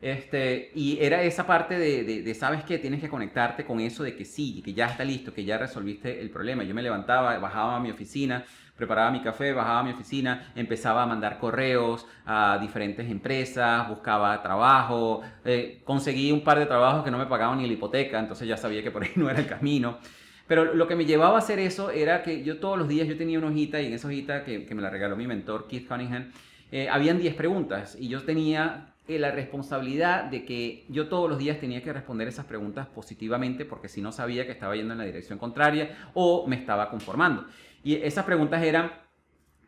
Este, y era esa parte de, sabes que tienes que conectarte con eso de que sí, que ya está listo, que ya resolviste el problema. Yo me levantaba, bajaba a mi oficina, preparaba mi café, bajaba a mi oficina, empezaba a mandar correos a diferentes empresas, buscaba trabajo, eh, conseguí un par de trabajos que no me pagaban ni la hipoteca, entonces ya sabía que por ahí no era el camino. Pero lo que me llevaba a hacer eso era que yo todos los días yo tenía una hojita y en esa hojita que, que me la regaló mi mentor Keith Cunningham, eh, habían 10 preguntas y yo tenía eh, la responsabilidad de que yo todos los días tenía que responder esas preguntas positivamente porque si no sabía que estaba yendo en la dirección contraria o me estaba conformando. Y esas preguntas eran,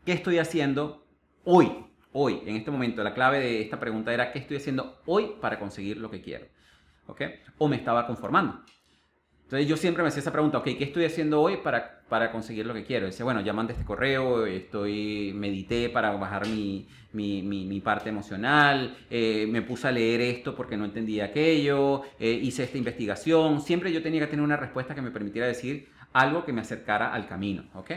¿qué estoy haciendo hoy? Hoy, en este momento, la clave de esta pregunta era, ¿qué estoy haciendo hoy para conseguir lo que quiero? ¿Ok? O me estaba conformando. Entonces yo siempre me hacía esa pregunta, ok, ¿qué estoy haciendo hoy para, para conseguir lo que quiero? Dice, bueno, ya mandé este correo, estoy, medité para bajar mi, mi, parte emocional, eh, me puse a leer esto porque no entendía aquello, eh, hice esta investigación. Siempre yo tenía que tener una respuesta que me permitiera decir algo que me acercara al camino, ¿ok?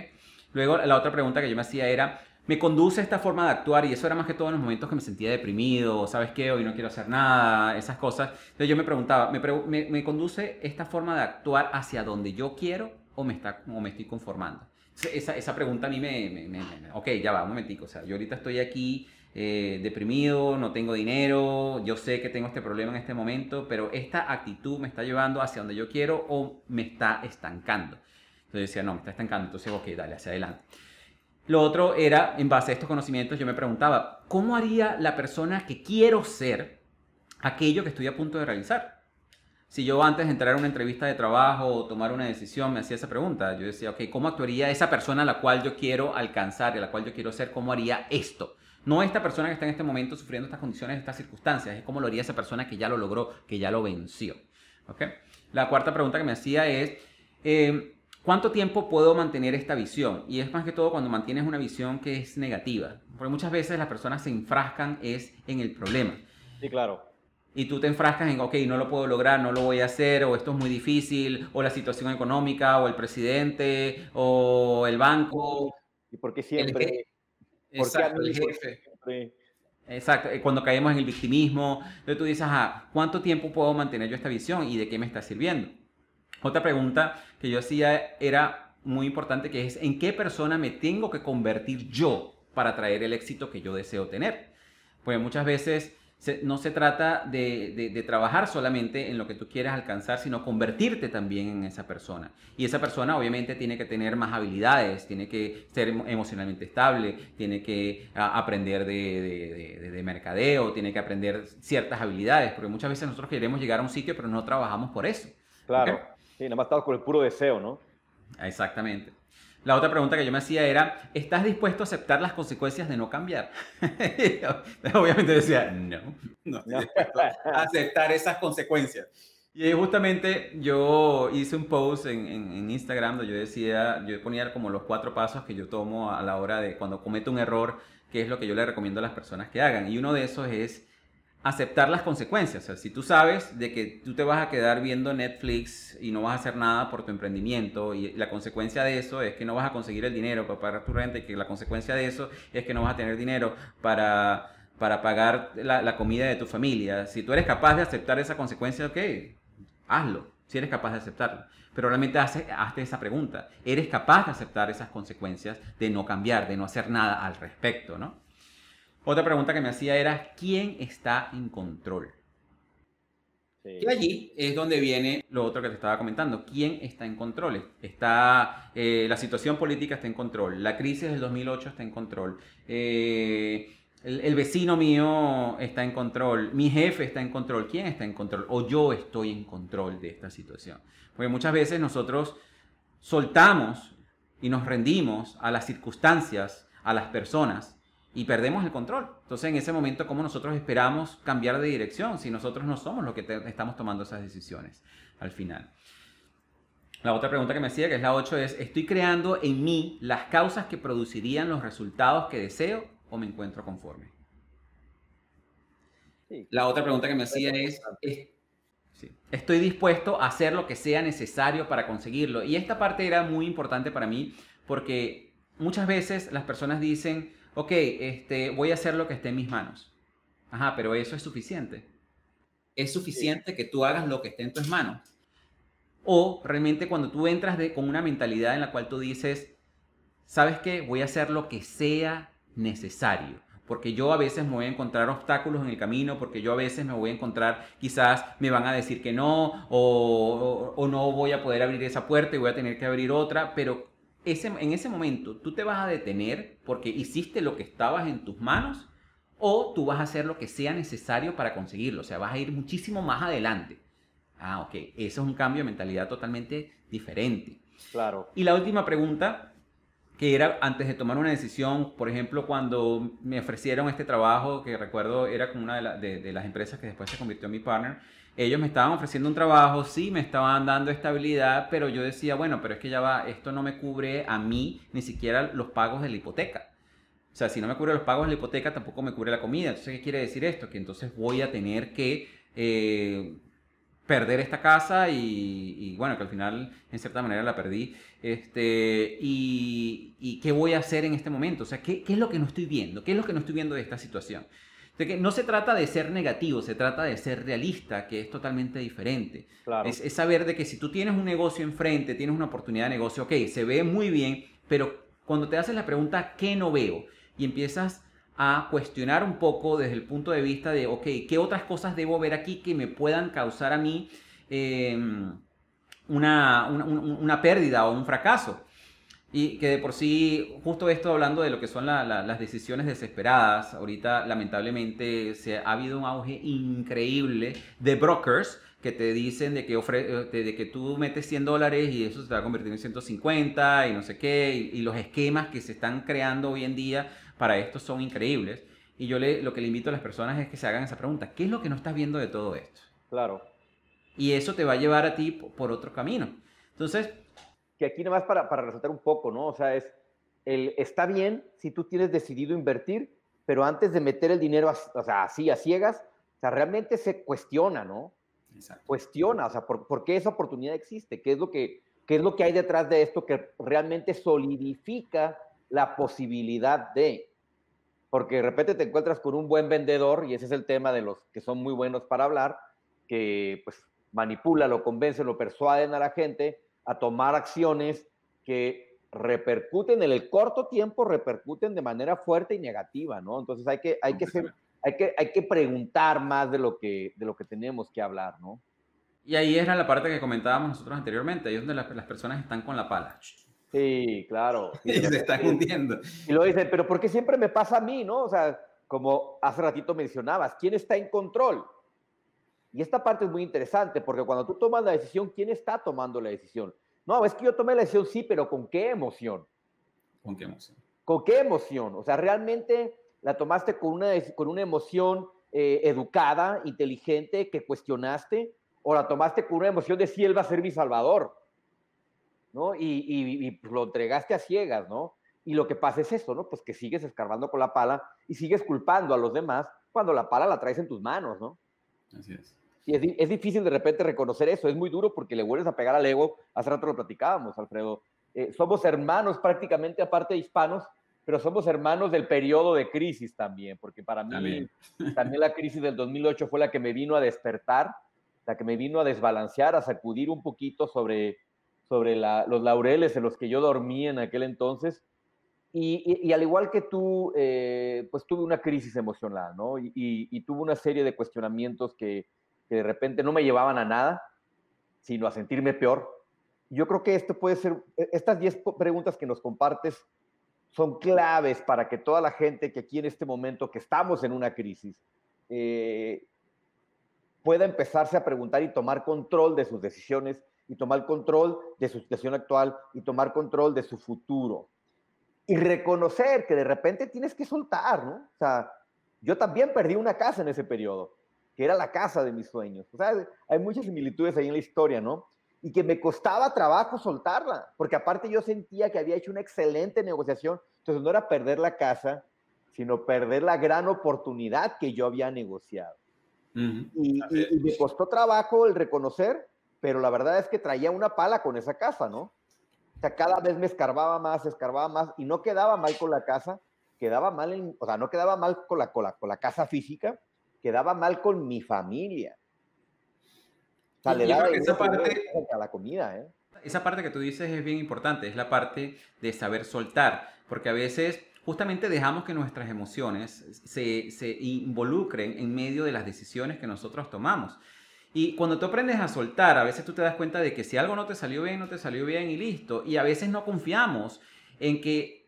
Luego la otra pregunta que yo me hacía era, me conduce esta forma de actuar y eso era más que todo en los momentos que me sentía deprimido, ¿sabes qué? Hoy no quiero hacer nada, esas cosas. Entonces yo me preguntaba, ¿me, me, conduce esta forma de actuar hacia donde yo quiero o me, está, o me estoy conformando? Esa, esa pregunta a mí me, me, Ok, ya va, un momentico. O sea, yo ahorita estoy aquí eh, deprimido, no tengo dinero, yo sé que tengo este problema en este momento, pero esta actitud me está llevando hacia donde yo quiero o me está estancando. Entonces decía, no, me está estancando, entonces, ok, dale, hacia adelante. Lo otro era, en base a estos conocimientos, yo me preguntaba, ¿cómo haría la persona que quiero ser aquello que estoy a punto de realizar? Si yo antes de entrar a una entrevista de trabajo o tomar una decisión me hacía esa pregunta, yo decía, ok, ¿cómo actuaría esa persona a la cual yo quiero alcanzar, a la cual yo quiero ser? ¿Cómo haría esto? No esta persona que está en este momento sufriendo estas condiciones, estas circunstancias, es cómo lo haría esa persona que ya lo logró, que ya lo venció. ¿Okay? La cuarta pregunta que me hacía es, eh, ¿Cuánto tiempo puedo mantener esta visión? Y es más que todo cuando mantienes una visión que es negativa. Porque muchas veces las personas se enfrascan es en el problema. Sí, claro. Y tú te enfrascas en, ok, no lo puedo lograr, no lo voy a hacer, o esto es muy difícil, o la situación económica, o el presidente, o el banco. ¿Y por qué siempre? Exacto, el jefe. Exacto, eh, cuando caemos en el victimismo, entonces tú dices, ah, ¿cuánto tiempo puedo mantener yo esta visión y de qué me está sirviendo? Otra pregunta que yo hacía era muy importante, que es ¿en qué persona me tengo que convertir yo para traer el éxito que yo deseo tener? Pues muchas veces no se trata de, trabajar solamente en lo que tú quieres alcanzar, sino convertirte también en esa persona. Y esa persona obviamente tiene que tener más habilidades, tiene que ser emocionalmente estable, tiene que aprender de, mercadeo, tiene que aprender ciertas habilidades, porque muchas veces nosotros queremos llegar a un sitio, pero no trabajamos por eso. Claro. Sí, nada más estaba con el puro deseo, ¿no? Exactamente. La otra pregunta que yo me hacía era, ¿estás dispuesto a aceptar las consecuencias de no cambiar? Obviamente decía, no, no estoy dispuesto a aceptar esas consecuencias. Y justamente yo hice un post en, en, Instagram donde yo decía, yo ponía como los cuatro pasos que yo tomo a la hora de cuando cometo un error, que es lo que yo le recomiendo a las personas que hagan. Y uno de esos es aceptar las consecuencias. Si tú sabes de que tú te vas a quedar viendo Netflix y no vas a hacer nada por tu emprendimiento y la consecuencia de eso es que no vas a conseguir el dinero para pagar tu renta y que la consecuencia de eso es que no vas a tener dinero para, para pagar la, comida de tu familia. Si tú eres capaz de aceptar esa consecuencia, ok, hazlo, si eres capaz de aceptarlo. Pero realmente hazte esa pregunta. ¿Eres capaz de aceptar esas consecuencias de no cambiar, de no hacer nada al respecto, no? Otra pregunta que me hacía era, ¿quién está en control? Y allí es donde viene lo otro que te estaba comentando. ¿Quién está en control? Está, eh, la situación política está en control. La crisis del 2008 está en control. Eh, el, el, vecino mío está en control. Mi jefe está en control. ¿Quién está en control? O yo estoy en control de esta situación. Porque muchas veces nosotros soltamos y nos rendimos a las circunstancias, a las personas, y perdemos el control. Entonces, en ese momento, ¿cómo nosotros esperamos cambiar de dirección si nosotros no somos los que estamos tomando esas decisiones al final? La otra pregunta que me hacía, que es la 8, es, ¿estoy creando en mí las causas que producirían los resultados que deseo o me encuentro conforme? La otra pregunta que me hacía es, ¿estoy dispuesto a hacer lo que sea necesario para conseguirlo? Y esta parte era muy importante para mí porque muchas veces las personas dicen, ok, este, voy a hacer lo que esté en mis manos. Ajá, pero eso es suficiente. Es suficiente que tú hagas lo que esté en tus manos. O realmente cuando tú entras de, con una mentalidad en la cual tú dices, ¿sabes qué? Voy a hacer lo que sea necesario. Porque yo a veces me voy a encontrar obstáculos en el camino, porque yo a veces me voy a encontrar, quizás me van a decir que no, o, o no voy a poder abrir esa puerta y voy a tener que abrir otra, pero en ese momento tú te vas a detener porque hiciste lo que estabas en tus manos o tú vas a hacer lo que sea necesario para conseguirlo. O sea, vas a ir muchísimo más adelante. Ah, ok. Eso es un cambio de mentalidad totalmente diferente. Claro. Y la última pregunta, que era antes de tomar una decisión, por ejemplo, cuando me ofrecieron este trabajo, que recuerdo era como una de, de las empresas que después se convirtió en mi partner, ellos me estaban ofreciendo un trabajo, sí, me estaban dando estabilidad, pero yo decía, bueno, pero es que ya va, esto no me cubre a mí ni siquiera los pagos de la hipoteca. O sea, si no me cubre los pagos de la hipoteca, tampoco me cubre la comida. Entonces, ¿qué quiere decir esto? Que entonces voy a tener que eh, perder esta casa y, bueno, que al final en cierta manera la perdí. Este, y, qué voy a hacer en este momento? O sea, ¿qué, ¿qué es lo que no estoy viendo? ¿Qué es lo que no estoy viendo de esta situación? Que no se trata de ser negativo, se trata de ser realista, que es totalmente diferente. Es, saber de que si tú tienes un negocio enfrente, tienes una oportunidad de negocio, ok, se ve muy bien, pero cuando te haces la pregunta, ¿qué no veo? Y empiezas a cuestionar un poco desde el punto de vista de, ok, ¿qué otras cosas debo ver aquí que me puedan causar a mí em, una, una pérdida o un fracaso? Y que de por sí, justo esto hablando de lo que son las decisiones desesperadas, ahorita lamentablemente se ha habido un auge increíble de brokers que te dicen de que, ofre, de, que tú metes 100 dólares y eso se va a convertir en 150 y no sé qué, y, los esquemas que se están creando hoy en día para esto son increíbles. Y yo le, lo que le invito a las personas es que se hagan esa pregunta, ¿qué es lo que no estás viendo de todo esto? Claro. Y eso te va a llevar a ti por otro camino. Entonces, que aquí nada más para, para resaltar un poco, ¿no? O sea, es, el, está bien si tú tienes decidido invertir, pero antes de meter el dinero, o sea, así a ciegas, o sea, realmente se cuestiona, ¿no? Exacto. Cuestiona, o sea, ¿por, ¿por, qué esa oportunidad existe? ¿Qué es, lo que, ¿Qué es lo que hay detrás de esto que realmente solidifica la posibilidad de? Porque de repente te encuentras con un buen vendedor, y ese es el tema de los que son muy buenos para hablar, que pues manipula, lo convence, lo persuaden a la gente, a tomar acciones que repercuten en el corto tiempo, repercuten de manera fuerte y negativa, ¿no? Entonces hay que, hay que, ser, hay que, hay que preguntar más de lo, que, de lo que tenemos que hablar, ¿no? Y ahí era la parte que comentábamos nosotros anteriormente, ahí es donde las, personas están con la pala. Sí, claro. Y se están hundiendo. Y lo dicen, pero ¿por qué siempre me pasa a mí, no? O sea, como hace ratito mencionabas, ¿quién está en control? Y esta parte es muy interesante porque cuando tú tomas la decisión, ¿quién está tomando la decisión? No, es que yo tomé la decisión, sí, pero ¿con qué emoción? ¿Con qué emoción? ¿Con qué emoción? O sea, realmente la tomaste con una, con una emoción eh, educada, inteligente, que cuestionaste, o la tomaste con una emoción de si él va a ser mi salvador, ¿no? Y, y, lo entregaste a ciegas, ¿no? Y lo que pasa es eso, ¿no? Pues que sigues escarbando con la pala y sigues culpando a los demás cuando la pala la traes en tus manos, ¿no? Así es. Y es, difícil de repente reconocer eso, es muy duro porque le vuelves a pegar al ego, hace rato lo platicábamos, Alfredo. Eh, somos hermanos prácticamente, aparte de hispanos, pero somos hermanos del periodo de crisis también, porque para mí también. la crisis del 2008 fue la que me vino a despertar, la que me vino a desbalancear, a sacudir un poquito sobre, sobre los laureles en los que yo dormí en aquel entonces. Y, al igual que tú, eh, pues tuve una crisis emocional, ¿no? Y, y, tuve una serie de cuestionamientos que, de repente no me llevaban a nada, sino a sentirme peor. Yo creo que esto puede ser, e, estas 10 preguntas que nos compartes son claves para que toda la gente que aquí en este momento, que estamos en una crisis, eh, pueda empezarse a preguntar y tomar control de sus decisiones y tomar control de su situación actual y tomar control de su futuro. y reconocer que de repente tienes que soltar, ¿no? O sea, yo también perdí una casa en ese periodo, que era la casa de mis sueños. O sea, hay muchas similitudes ahí en la historia, ¿no? Y que me costaba trabajo soltarla, porque aparte yo sentía que había hecho una excelente negociación, entonces no era perder la casa, sino perder la gran oportunidad que yo había negociado. y, y, me costó trabajo el reconocer, pero la verdad es que traía una pala con esa casa, ¿no? O sea, cada vez me escarbaba más, escarbaba más, y no quedaba mal con la casa, quedaba mal, en, o sea, no quedaba mal con la, con la, con la casa física, quedaba mal con mi familia. O sea, le daba esa parte, a la comida, ¿eh? Esa parte que tú dices es bien importante, es la parte de saber soltar, porque a veces justamente dejamos que nuestras emociones se, se involucren en medio de las decisiones que nosotros tomamos. Y cuando tú aprendes a soltar, a veces tú te das cuenta de que si algo no te salió bien, no te salió bien y listo. Y a veces no confiamos en que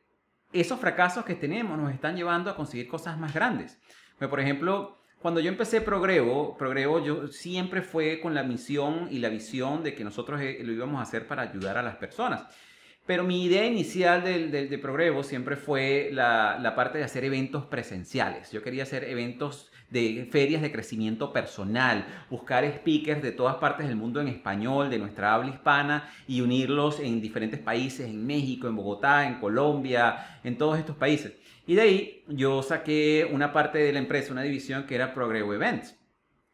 esos fracasos que tenemos nos están llevando a conseguir cosas más grandes. Por ejemplo, cuando yo empecé Progrevo, Progrevo yo siempre fue con la misión y la visión de que nosotros eh, lo íbamos a hacer para ayudar a las personas. Pero mi idea inicial del, de Progrevo siempre fue la, la, parte de hacer eventos presenciales. Yo quería hacer eventos de ferias de crecimiento personal, buscar speakers de todas partes del mundo en español, de nuestra habla hispana, y unirlos en diferentes países, en México, en Bogotá, en Colombia, en todos estos países. Y de ahí yo saqué una parte de la empresa, una división que era Progrevo Events.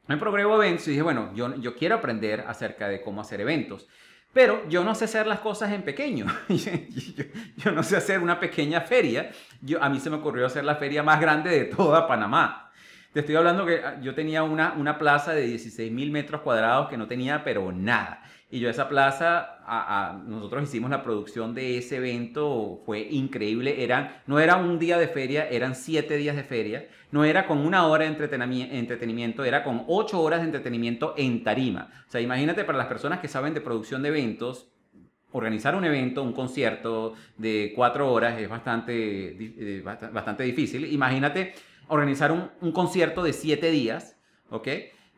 En Progrevo Events dije, bueno, yo, yo quiero aprender acerca de cómo hacer eventos. Pero yo no sé hacer las cosas en pequeño. yo, no sé hacer una pequeña feria. Yo, a mí se me ocurrió hacer la feria más grande de toda Panamá. Te estoy hablando que ah, yo tenía una, una plaza de 16 mil metros cuadrados que no tenía pero nada. Y yo esa plaza, nosotros hicimos la producción de ese evento, fue increíble. Eran, no era un día de feria, eran siete días de feria. No era con una hora de entretenimiento, era con ocho horas de entretenimiento en tarima. O sea, imagínate para las personas que saben de producción de eventos, organizar un evento, un concierto de cuatro horas es bastante, eh, bastante difícil. Imagínate organizar un, un concierto de siete días, ¿ok?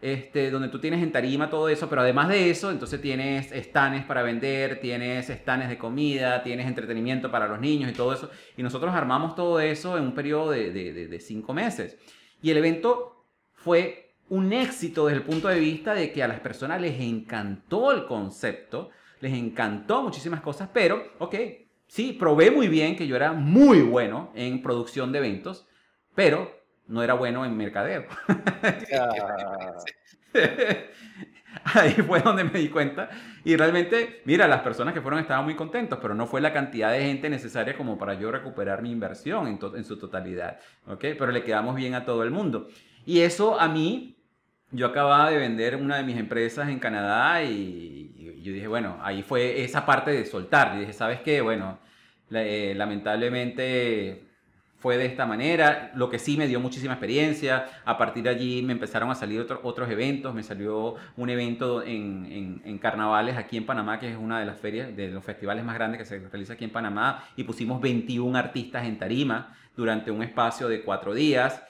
Este, donde tú tienes en tarima todo eso, pero además de eso, entonces tienes stands para vender, tienes stands de comida, tienes entretenimiento para los niños y todo eso. Y nosotros armamos todo eso en un periodo de, de, de cinco meses. Y el evento fue un éxito desde el punto de vista de que a las personas les encantó el concepto, les encantó muchísimas cosas, pero, ok, sí, probé muy bien que yo era muy bueno en producción de eventos, pero no era bueno en mercadeo. Ahí fue donde me di cuenta. Y realmente, mira, las personas que fueron estaban muy contentos, pero no fue la cantidad de gente necesaria como para yo recuperar mi inversión en, en su totalidad. ¿Ok? Pero le quedamos bien a todo el mundo. Y eso a mí, yo acababa de vender una de mis empresas en Canadá y, yo dije, bueno, ahí fue esa parte de soltar. Y dije, ¿sabes qué? Bueno, eh, lamentablemente fue de esta manera, lo que sí me dio muchísima experiencia. A partir de allí me empezaron a salir otros eventos, me salió un evento en, en, carnavales aquí en Panamá, que es una de las ferias, de los festivales más grandes que se realiza aquí en Panamá, y pusimos 21 artistas en tarima durante un espacio de cuatro días.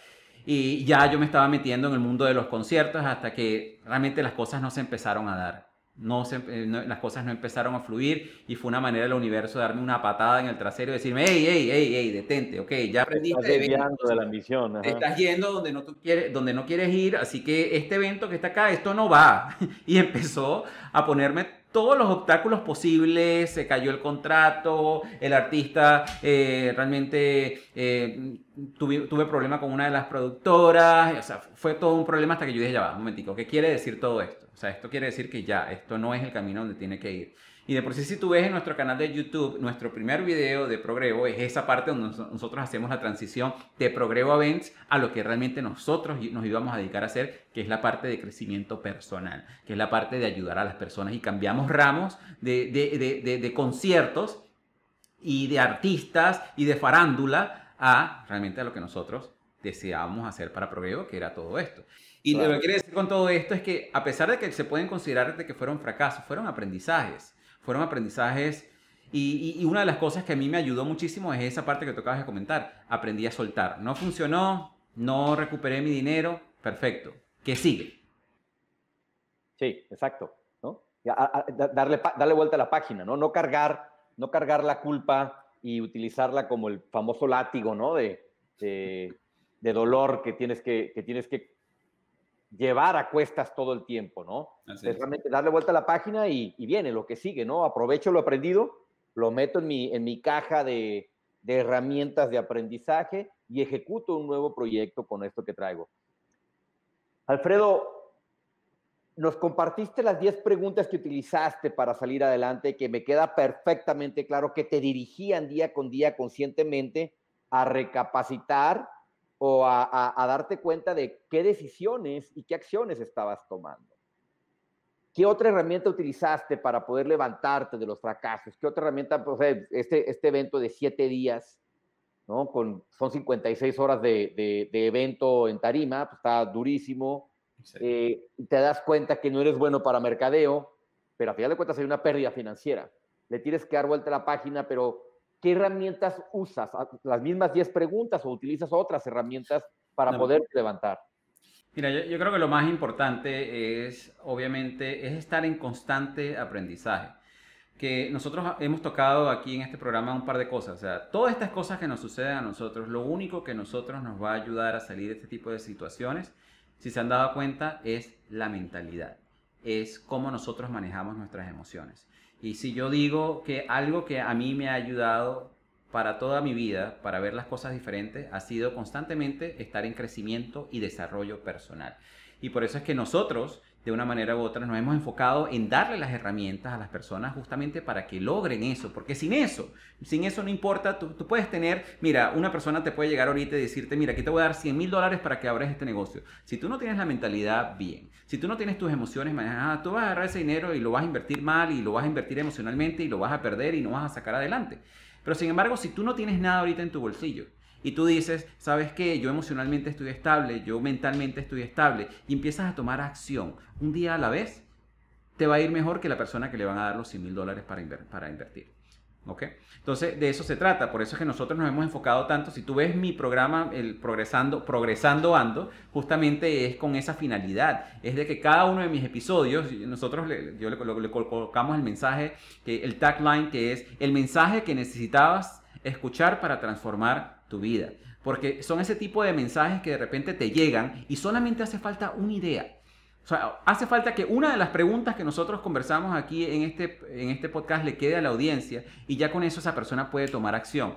Y ya yo me estaba metiendo en el mundo de los conciertos hasta que realmente las cosas no se empezaron a dar. Eh, no, las cosas no empezaron a fluir y fue una manera del universo de darme una patada en el trasero y decirme, hey, hey, hey, hey, detente, ok, ya aprendiste. Estás de, la misión. estás yendo donde no, tú quieres, donde no quieres ir, así que este evento que está acá, esto no va. y empezó a ponerme todos los obstáculos posibles, se cayó el contrato, el artista eh, realmente eh, tuve, tuve problema con una de las productoras, o sea, fue todo un problema hasta que yo dije, ya va, un momentico, ¿qué quiere decir todo esto? O sea, esto quiere decir que ya, esto no es el camino donde tiene que ir. Y de por sí, si tú ves en nuestro canal de YouTube, nuestro primer video de Progrevo es esa parte donde nosotros hacemos la transición de Progrevo Events a lo que realmente nosotros nos íbamos a dedicar a hacer, que es la parte de crecimiento personal, que es la parte de ayudar a las personas y cambiamos ramos de, de, de, de conciertos y de artistas y de farándula a realmente a lo que nosotros deseábamos hacer para Progrevo, que era todo esto. Y lo que quiere decir con todo esto es que a pesar de que se pueden considerar de que fueron fracasos, fueron aprendizajes fueron aprendizajes y, una de las cosas que a mí me ayudó muchísimo es esa parte que tocabas de comentar. Aprendí a soltar. No funcionó, no recuperé mi dinero, perfecto. ¿Qué sigue? Sí, exacto. ¿no? darle, darle vuelta a la página, ¿no? No cargar, no cargar la culpa y utilizarla como el famoso látigo, ¿no? De, de, dolor que tienes que, que tienes que llevar a cuestas todo el tiempo, ¿no? Es. Realmente darle vuelta a la página y, viene lo que sigue, ¿no? Aprovecho lo aprendido, lo meto en mi, en mi caja de, de herramientas de aprendizaje y ejecuto un nuevo proyecto con esto que traigo. Alfredo, nos compartiste las 10 preguntas que utilizaste para salir adelante, que me queda perfectamente claro que te dirigían día con día conscientemente a recapacitar o a, darte cuenta de qué decisiones y qué acciones estabas tomando. ¿Qué otra herramienta utilizaste para poder levantarte de los fracasos? ¿Qué otra herramienta, pues, este, este evento de siete días, ¿no? Con, son 56 horas de, de, evento en tarima, pues está durísimo, eh, te das cuenta que no eres bueno para mercadeo, pero a final de cuentas hay una pérdida financiera. Le tienes que dar vuelta a la página, pero ¿qué herramientas usas? Ah, ¿Las mismas 10 preguntas o utilizas otras herramientas para poder levantar? Mira, yo, yo, creo que lo más importante es, obviamente, es estar en constante aprendizaje. Que nosotros hemos tocado aquí en este programa un par de cosas. O sea, todas estas cosas que nos suceden a nosotros, lo único que nosotros nos va a ayudar a salir de este tipo de situaciones si se han dado cuenta, es la mentalidad, es cómo nosotros manejamos nuestras emociones. Y si yo digo que algo que a mí me ha ayudado para toda mi vida, para ver las cosas diferentes, ha sido constantemente estar en crecimiento y desarrollo personal. Y por eso es que nosotros de una manera u otra nos hemos enfocado en darle las herramientas a las personas justamente para que logren eso, porque sin eso, sin eso no importa, tú, puedes tener, mira, una persona te puede llegar ahorita y decirte, mira, aquí te voy a dar 100 mil dólares para que abras este negocio. Si tú no tienes la mentalidad bien, si tú no tienes tus emociones manejadas, tú vas a agarrar ese dinero y lo vas a invertir mal y lo vas a invertir emocionalmente y lo vas a perder y no vas a sacar adelante. Pero sin embargo, si tú no tienes nada ahorita en tu bolsillo, y tú dices, ¿sabes qué? Yo emocionalmente estoy estable, yo mentalmente estoy estable y empiezas a tomar acción un día a la vez, te va a ir mejor que la persona que le van a dar los 100 mil dólares para, invertir. ¿Ok? Entonces, de eso se trata. Por eso es que nosotros nos hemos enfocado tanto. Si tú ves mi programa, el Progresando, Progresando Ando, justamente es con esa finalidad. Es de que cada uno de mis episodios, nosotros le, yo le, colocamos el mensaje, el tagline, que es el mensaje que necesitabas escuchar para transformar tu vida. Porque son ese tipo de mensajes que de repente te llegan y solamente hace falta una idea. O sea, hace falta que una de las preguntas que nosotros conversamos aquí en este, en este podcast le quede a la audiencia y ya con eso esa persona puede tomar acción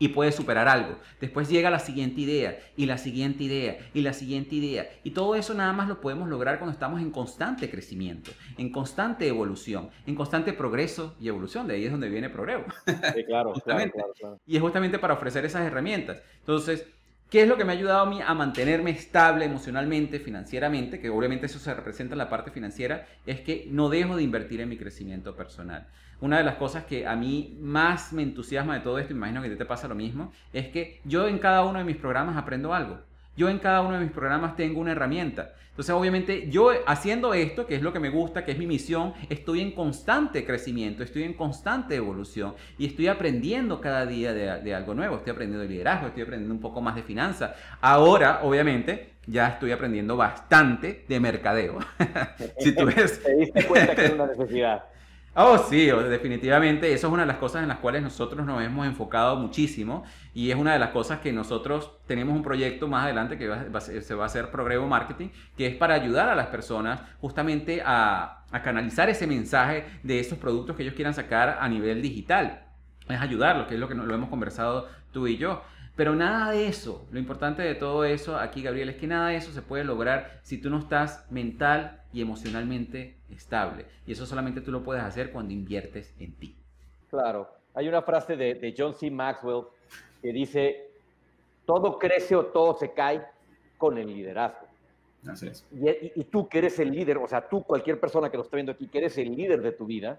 y puede superar algo. Después llega la siguiente idea y la siguiente idea y la siguiente idea. Y todo eso nada más lo podemos lograr cuando estamos en constante crecimiento, en constante evolución, en constante progreso y evolución. De ahí es donde viene progreso. Sí, claro, claro, Y es justamente para ofrecer esas herramientas. Entonces, ¿Qué es lo que me ha ayudado a mí a mantenerme estable emocionalmente, financieramente? Que obviamente eso se representa en la parte financiera, es que no dejo de invertir en mi crecimiento personal. Una de las cosas que a mí más me entusiasma de todo esto, imagino que a ti te pasa lo mismo, es que yo en cada uno de mis programas aprendo algo. Yo en cada uno de mis programas tengo una herramienta. Entonces, obviamente, yo haciendo esto, que es lo que me gusta, que es mi misión, estoy en constante crecimiento, estoy en constante evolución y estoy aprendiendo cada día de, algo nuevo. Estoy aprendiendo de liderazgo, estoy aprendiendo un poco más de finanzas. Ahora, obviamente, ya estoy aprendiendo bastante de mercadeo. si tú ves... Te diste cuenta que es una necesidad. Oh, sí, definitivamente. Eso es una de las cosas en las cuales nosotros nos hemos enfocado muchísimo y es una de las cosas que nosotros tenemos un proyecto más adelante que se va a hacer Progreso Marketing, que es para ayudar a las personas justamente a, canalizar ese mensaje de esos productos que ellos quieran sacar a nivel digital. Es ayudarlos, que es lo que lo hemos conversado tú y yo. Pero nada de eso, lo importante de todo eso aquí, Gabriel, es que nada de eso se puede lograr si tú no estás mental y emocionalmente estable. Y eso solamente tú lo puedes hacer cuando inviertes en ti. Claro. Hay una frase de, John C. Maxwell que dice, todo crece o todo se cae con el liderazgo. Así es. Y, y, tú que eres el líder, o sea, tú, cualquier persona que lo está viendo aquí, que eres el líder de tu vida,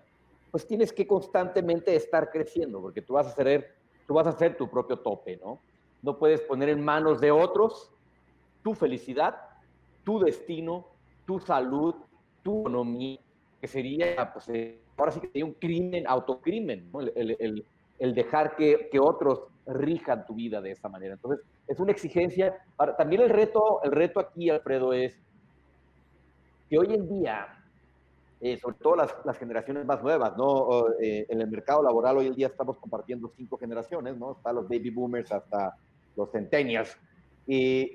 pues tienes que constantemente estar creciendo, porque tú vas a ser, tú vas a ser tu propio tope, ¿no? No puedes poner en manos de otros tu felicidad, tu destino, tu salud, tu economía, que sería, pues, eh, ahora sí que sería un crimen, autocrimen, ¿no? el, dejar que, otros rijan tu vida de esa manera. Entonces, es una exigencia. también el reto, el reto aquí, Alfredo, es que hoy en día eh, sobre todo las, las, generaciones más nuevas, ¿no? Eh, en el mercado laboral hoy en día estamos compartiendo cinco generaciones, ¿no? Está los baby boomers hasta los centennials.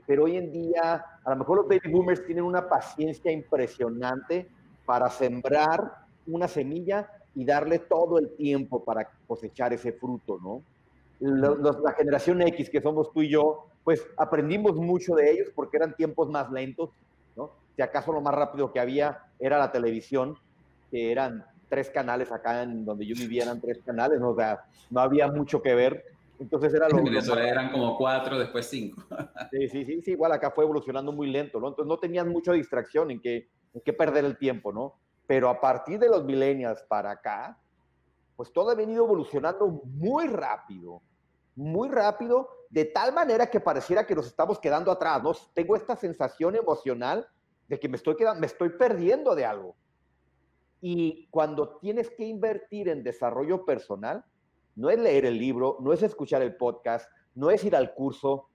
pero hoy en día, a lo mejor los baby boomers tienen una paciencia impresionante para sembrar una semilla y darle todo el tiempo para cosechar ese fruto, ¿no? la generación X, que somos tú y yo, pues aprendimos mucho de ellos porque eran tiempos más lentos, ¿no? Si acaso lo más rápido que había era la televisión, que eran tres canales acá en donde yo vivía, eran tres canales, ¿no? o sea, no había mucho que ver. Entonces era lo, que eran como cuatro, después cinco. sí, sí, sí, sí, igual acá fue evolucionando muy lento, ¿no? Entonces no tenían mucha distracción en qué, en qué perder el tiempo, ¿no? Pero a partir de los millennials para acá, pues todo ha venido evolucionando muy rápido, muy rápido, de tal manera que pareciera que nos estamos quedando atrás, ¿no? Tengo esta sensación emocional de que me estoy, quedando, me estoy perdiendo de algo. Y cuando tienes que invertir en desarrollo personal, no es leer el libro, no es escuchar el podcast, no es ir al curso,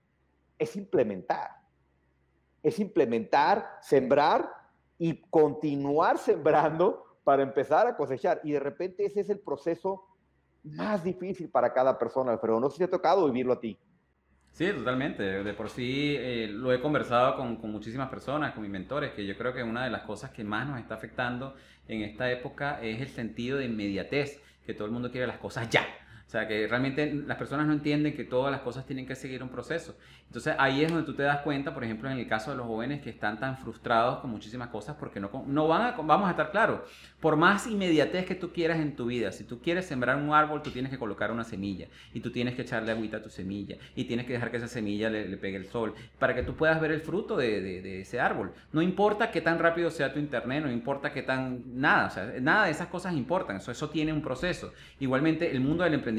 es implementar. Es implementar, sembrar y continuar sembrando para empezar a cosechar. Y de repente ese es el proceso más difícil para cada persona, Alfredo. No sé si te ha tocado vivirlo a ti. Sí, totalmente. De por sí eh, lo he conversado con, con, muchísimas personas, con mis mentores, que yo creo que una de las cosas que más nos está afectando en esta época es el sentido de inmediatez, que todo el mundo quiere las cosas ya. O sea, que realmente las personas no entienden que todas las cosas tienen que seguir un proceso. Entonces ahí es donde tú te das cuenta, por ejemplo, en el caso de los jóvenes que están tan frustrados con muchísimas cosas porque no, no van a, vamos a estar claros, por más inmediatez que tú quieras en tu vida, si tú quieres sembrar un árbol, tú tienes que colocar una semilla y tú tienes que echarle agüita a tu semilla y tienes que dejar que esa semilla le, pegue el sol para que tú puedas ver el fruto de, de, ese árbol. No importa qué tan rápido sea tu internet, no importa qué tan, nada, o sea, nada de esas cosas importan, eso, eso tiene un proceso. Igualmente el mundo del emprendimiento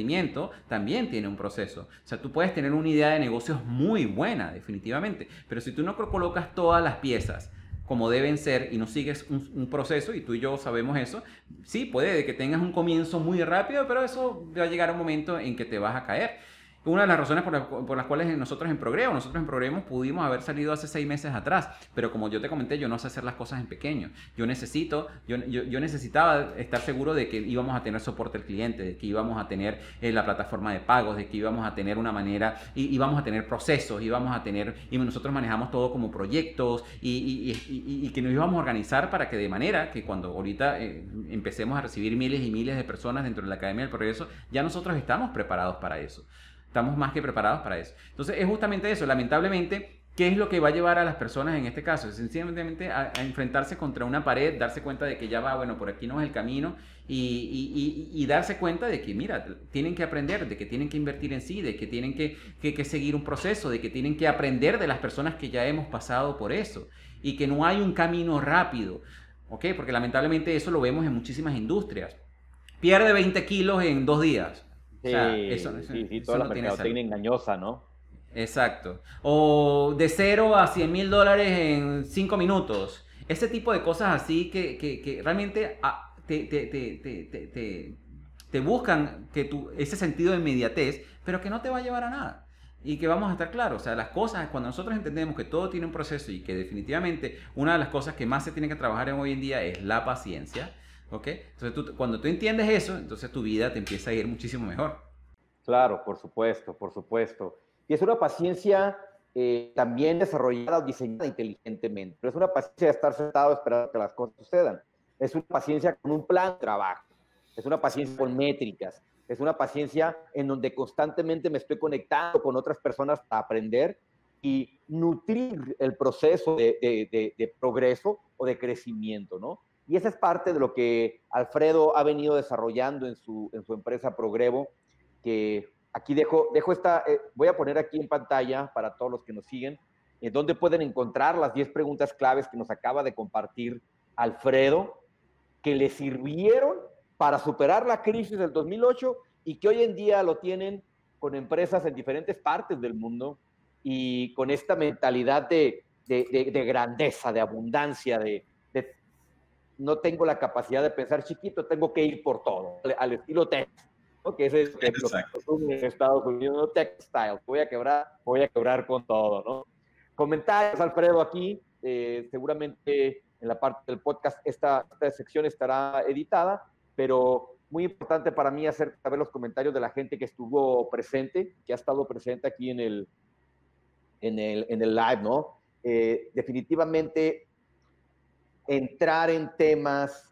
también tiene un proceso. O sea, tú puedes tener una idea de negocios muy buena, definitivamente. Pero si tú no colocas todas las piezas como deben ser y no sigues un, proceso, y tú y yo sabemos eso, sí, puede que tengas un comienzo muy rápido, pero eso va a llegar un momento en que te vas a caer. Una de las razones por, las cuales nosotros en Progreso, nosotros en Progreso pudimos haber salido hace seis meses atrás, pero como yo te comenté, yo no sé hacer las cosas en pequeño. Yo necesito, yo, yo, necesitaba estar seguro de que íbamos a tener soporte al cliente, de que íbamos a tener eh, la plataforma de pagos, de que íbamos a tener una manera, y íbamos a tener procesos, íbamos a tener, y nosotros manejamos todo como proyectos, y, y, y que nos íbamos a organizar para que de manera que cuando ahorita eh, empecemos a recibir miles y miles de personas dentro de la Academia del Progreso, ya nosotros estamos preparados para eso. Estamos más que preparados para eso. Entonces es justamente eso, lamentablemente, ¿qué es lo que va a llevar a las personas en este caso? Sencillamente a, enfrentarse contra una pared, darse cuenta de que ya va, bueno, por aquí no es el camino y, darse cuenta de que, mira, tienen que aprender, de que tienen que invertir en sí, de que tienen que, que seguir un proceso, de que tienen que aprender de las personas que ya hemos pasado por eso y que no hay un camino rápido, ¿ok? Porque lamentablemente eso lo vemos en muchísimas industrias. Pierde 20 kilos en dos días Sí, eso, sí, sí, toda la mercadotecnia engañosa, ¿no? Exacto. O de cero a 100 mil dólares en cinco minutos. Ese tipo de cosas así que, que, que realmente ah, te, te, te, te, buscan que tu, ese sentido de inmediatez, pero que no te va a llevar a nada. Y que vamos a estar claros, o sea, las cosas, cuando nosotros entendemos que todo tiene un proceso y que definitivamente una de las cosas que más se tiene que trabajar en hoy en día es la paciencia, ¿Ok? Entonces, cuando tú entiendes eso, entonces tu vida te empieza a ir muchísimo mejor. Claro, por supuesto, por supuesto. Y es una paciencia eh, también desarrollada o diseñada inteligentemente. Pero es una paciencia de estar sentado esperando que las cosas sucedan. Es una paciencia con un plan de trabajo. Es una paciencia con métricas. Es una paciencia en donde constantemente me estoy conectando con otras personas para aprender y nutrir el proceso de, de, de progreso o de crecimiento, ¿no? Y esa es parte de lo que Alfredo ha venido desarrollando en su, en su empresa Progrevo, que aquí dejo, dejo esta, eh, voy a poner aquí en pantalla para todos los que nos siguen, eh, donde pueden encontrar las 10 preguntas claves que nos acaba de compartir Alfredo, que le sirvieron para superar la crisis del 2008 y que hoy en día lo tienen con empresas en diferentes partes del mundo y con esta mentalidad de, de grandeza, de abundancia, de, no tengo la capacidad de pensar chiquito, tengo que ir por todo, al estilo Texas, que es lo que Estados Unidos, no textile, voy a quebrar, voy a quebrar con todo, ¿no? Comentarios, Alfredo, aquí, eh, seguramente en la parte del podcast, esta, esta sección estará editada, pero muy importante para mí hacer saber los comentarios de la gente que estuvo presente, que ha estado presente aquí en el, en el, en el live, ¿no? Eh, definitivamente entrar en temas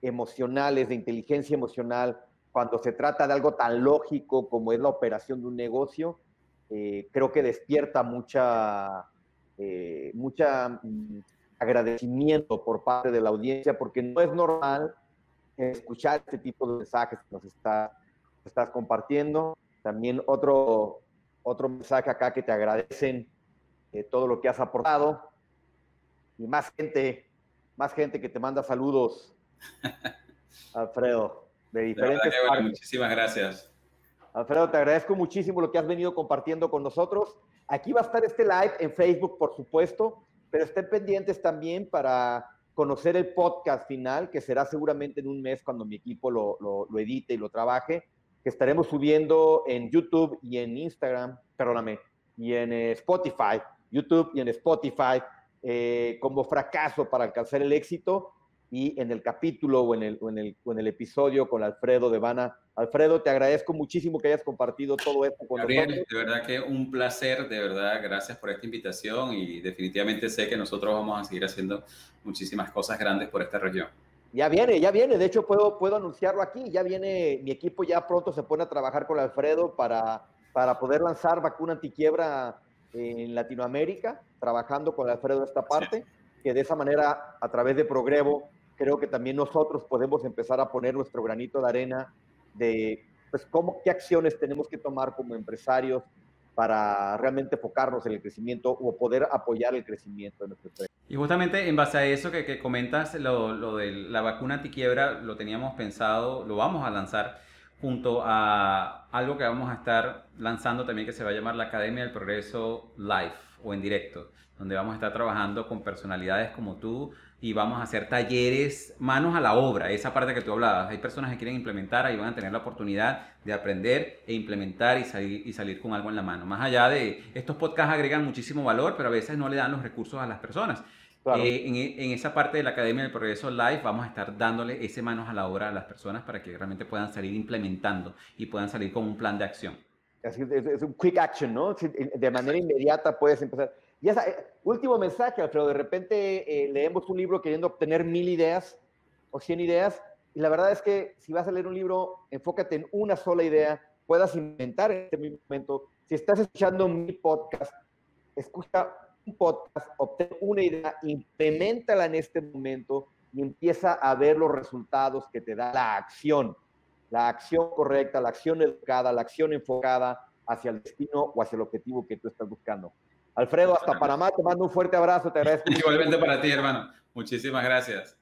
emocionales, de inteligencia emocional, cuando se trata de algo tan lógico como es la operación de un negocio, eh, creo que despierta mucha, eh, mucha mm, agradecimiento por parte de la audiencia, porque no es normal escuchar este tipo de mensajes que nos está, estás compartiendo. También otro, otro mensaje acá que te agradecen eh, todo lo que has aportado. Y más gente, más gente que te manda saludos, Alfredo, de diferentes partes. Muchísimas gracias. Alfredo, te agradezco muchísimo lo que has venido compartiendo con nosotros. Aquí va a estar este live en Facebook, por supuesto, pero estén pendientes también para conocer el podcast final, que será seguramente en un mes cuando mi equipo lo, lo, edite y lo trabaje, que estaremos subiendo en YouTube y en Instagram, perdóname, y en eh, Spotify, YouTube y en Spotify, eh, como fracaso para alcanzar el éxito. Y en el capítulo o en el, en el, en el episodio con Alfredo de Vana. Alfredo, te agradezco muchísimo que hayas compartido todo esto con Gabriel, De verdad que un placer, de verdad, gracias por esta invitación. Y definitivamente sé que nosotros vamos a seguir haciendo muchísimas cosas grandes por esta región. Ya viene, ya viene, de hecho puedo, puedo anunciarlo aquí, ya viene, mi equipo ya pronto se pone a trabajar con Alfredo para, para poder lanzar vacuna antiquiebra en Latinoamérica, trabajando con Alfredo esta parte, que de esa manera, a través de Progrevo, creo que también nosotros podemos empezar a poner nuestro granito de arena de pues cómo, qué acciones tenemos que tomar como empresarios para realmente enfocarnos en el crecimiento o poder apoyar el crecimiento de nuestro país. Y justamente en base a eso que, que comentas, lo, lo, de la vacuna antiquiebra, lo teníamos pensado, lo vamos a lanzar junto a algo que vamos a estar lanzando también que se va a llamar la Academia del Progreso Live o en directo, donde vamos a estar trabajando con personalidades como tú, y vamos a hacer talleres manos a la obra, esa parte que tú hablabas. Hay personas que quieren implementar, ahí van a tener la oportunidad de aprender e implementar y salir, y salir con algo en la mano. Más allá de estos podcasts agregan muchísimo valor, pero a veces no le dan los recursos a las personas. Eh, en, en, esa parte de la Academia del Progreso Live vamos a estar dándole ese manos a la obra a las personas para que realmente puedan salir implementando y puedan salir con un plan de acción. Es, es un quick action, ¿no? De manera inmediata puedes empezar. Y esa, eh, último mensaje, Alfredo, de repente eh, leemos un libro queriendo obtener mil ideas o cien ideas, y la verdad es que si vas a leer un libro, enfócate en una sola idea, puedas inventar en este mismo momento. Si estás escuchando mi podcast, escucha un podcast, obtén una idea, implementala en este momento y empieza a ver los resultados que te da la acción, la acción correcta, la acción educada, la acción enfocada hacia el destino o hacia el objetivo que tú estás buscando. Alfredo, hasta Panamá, te mando un fuerte abrazo, te agradezco. Igualmente para ti, hermano. Muchísimas gracias.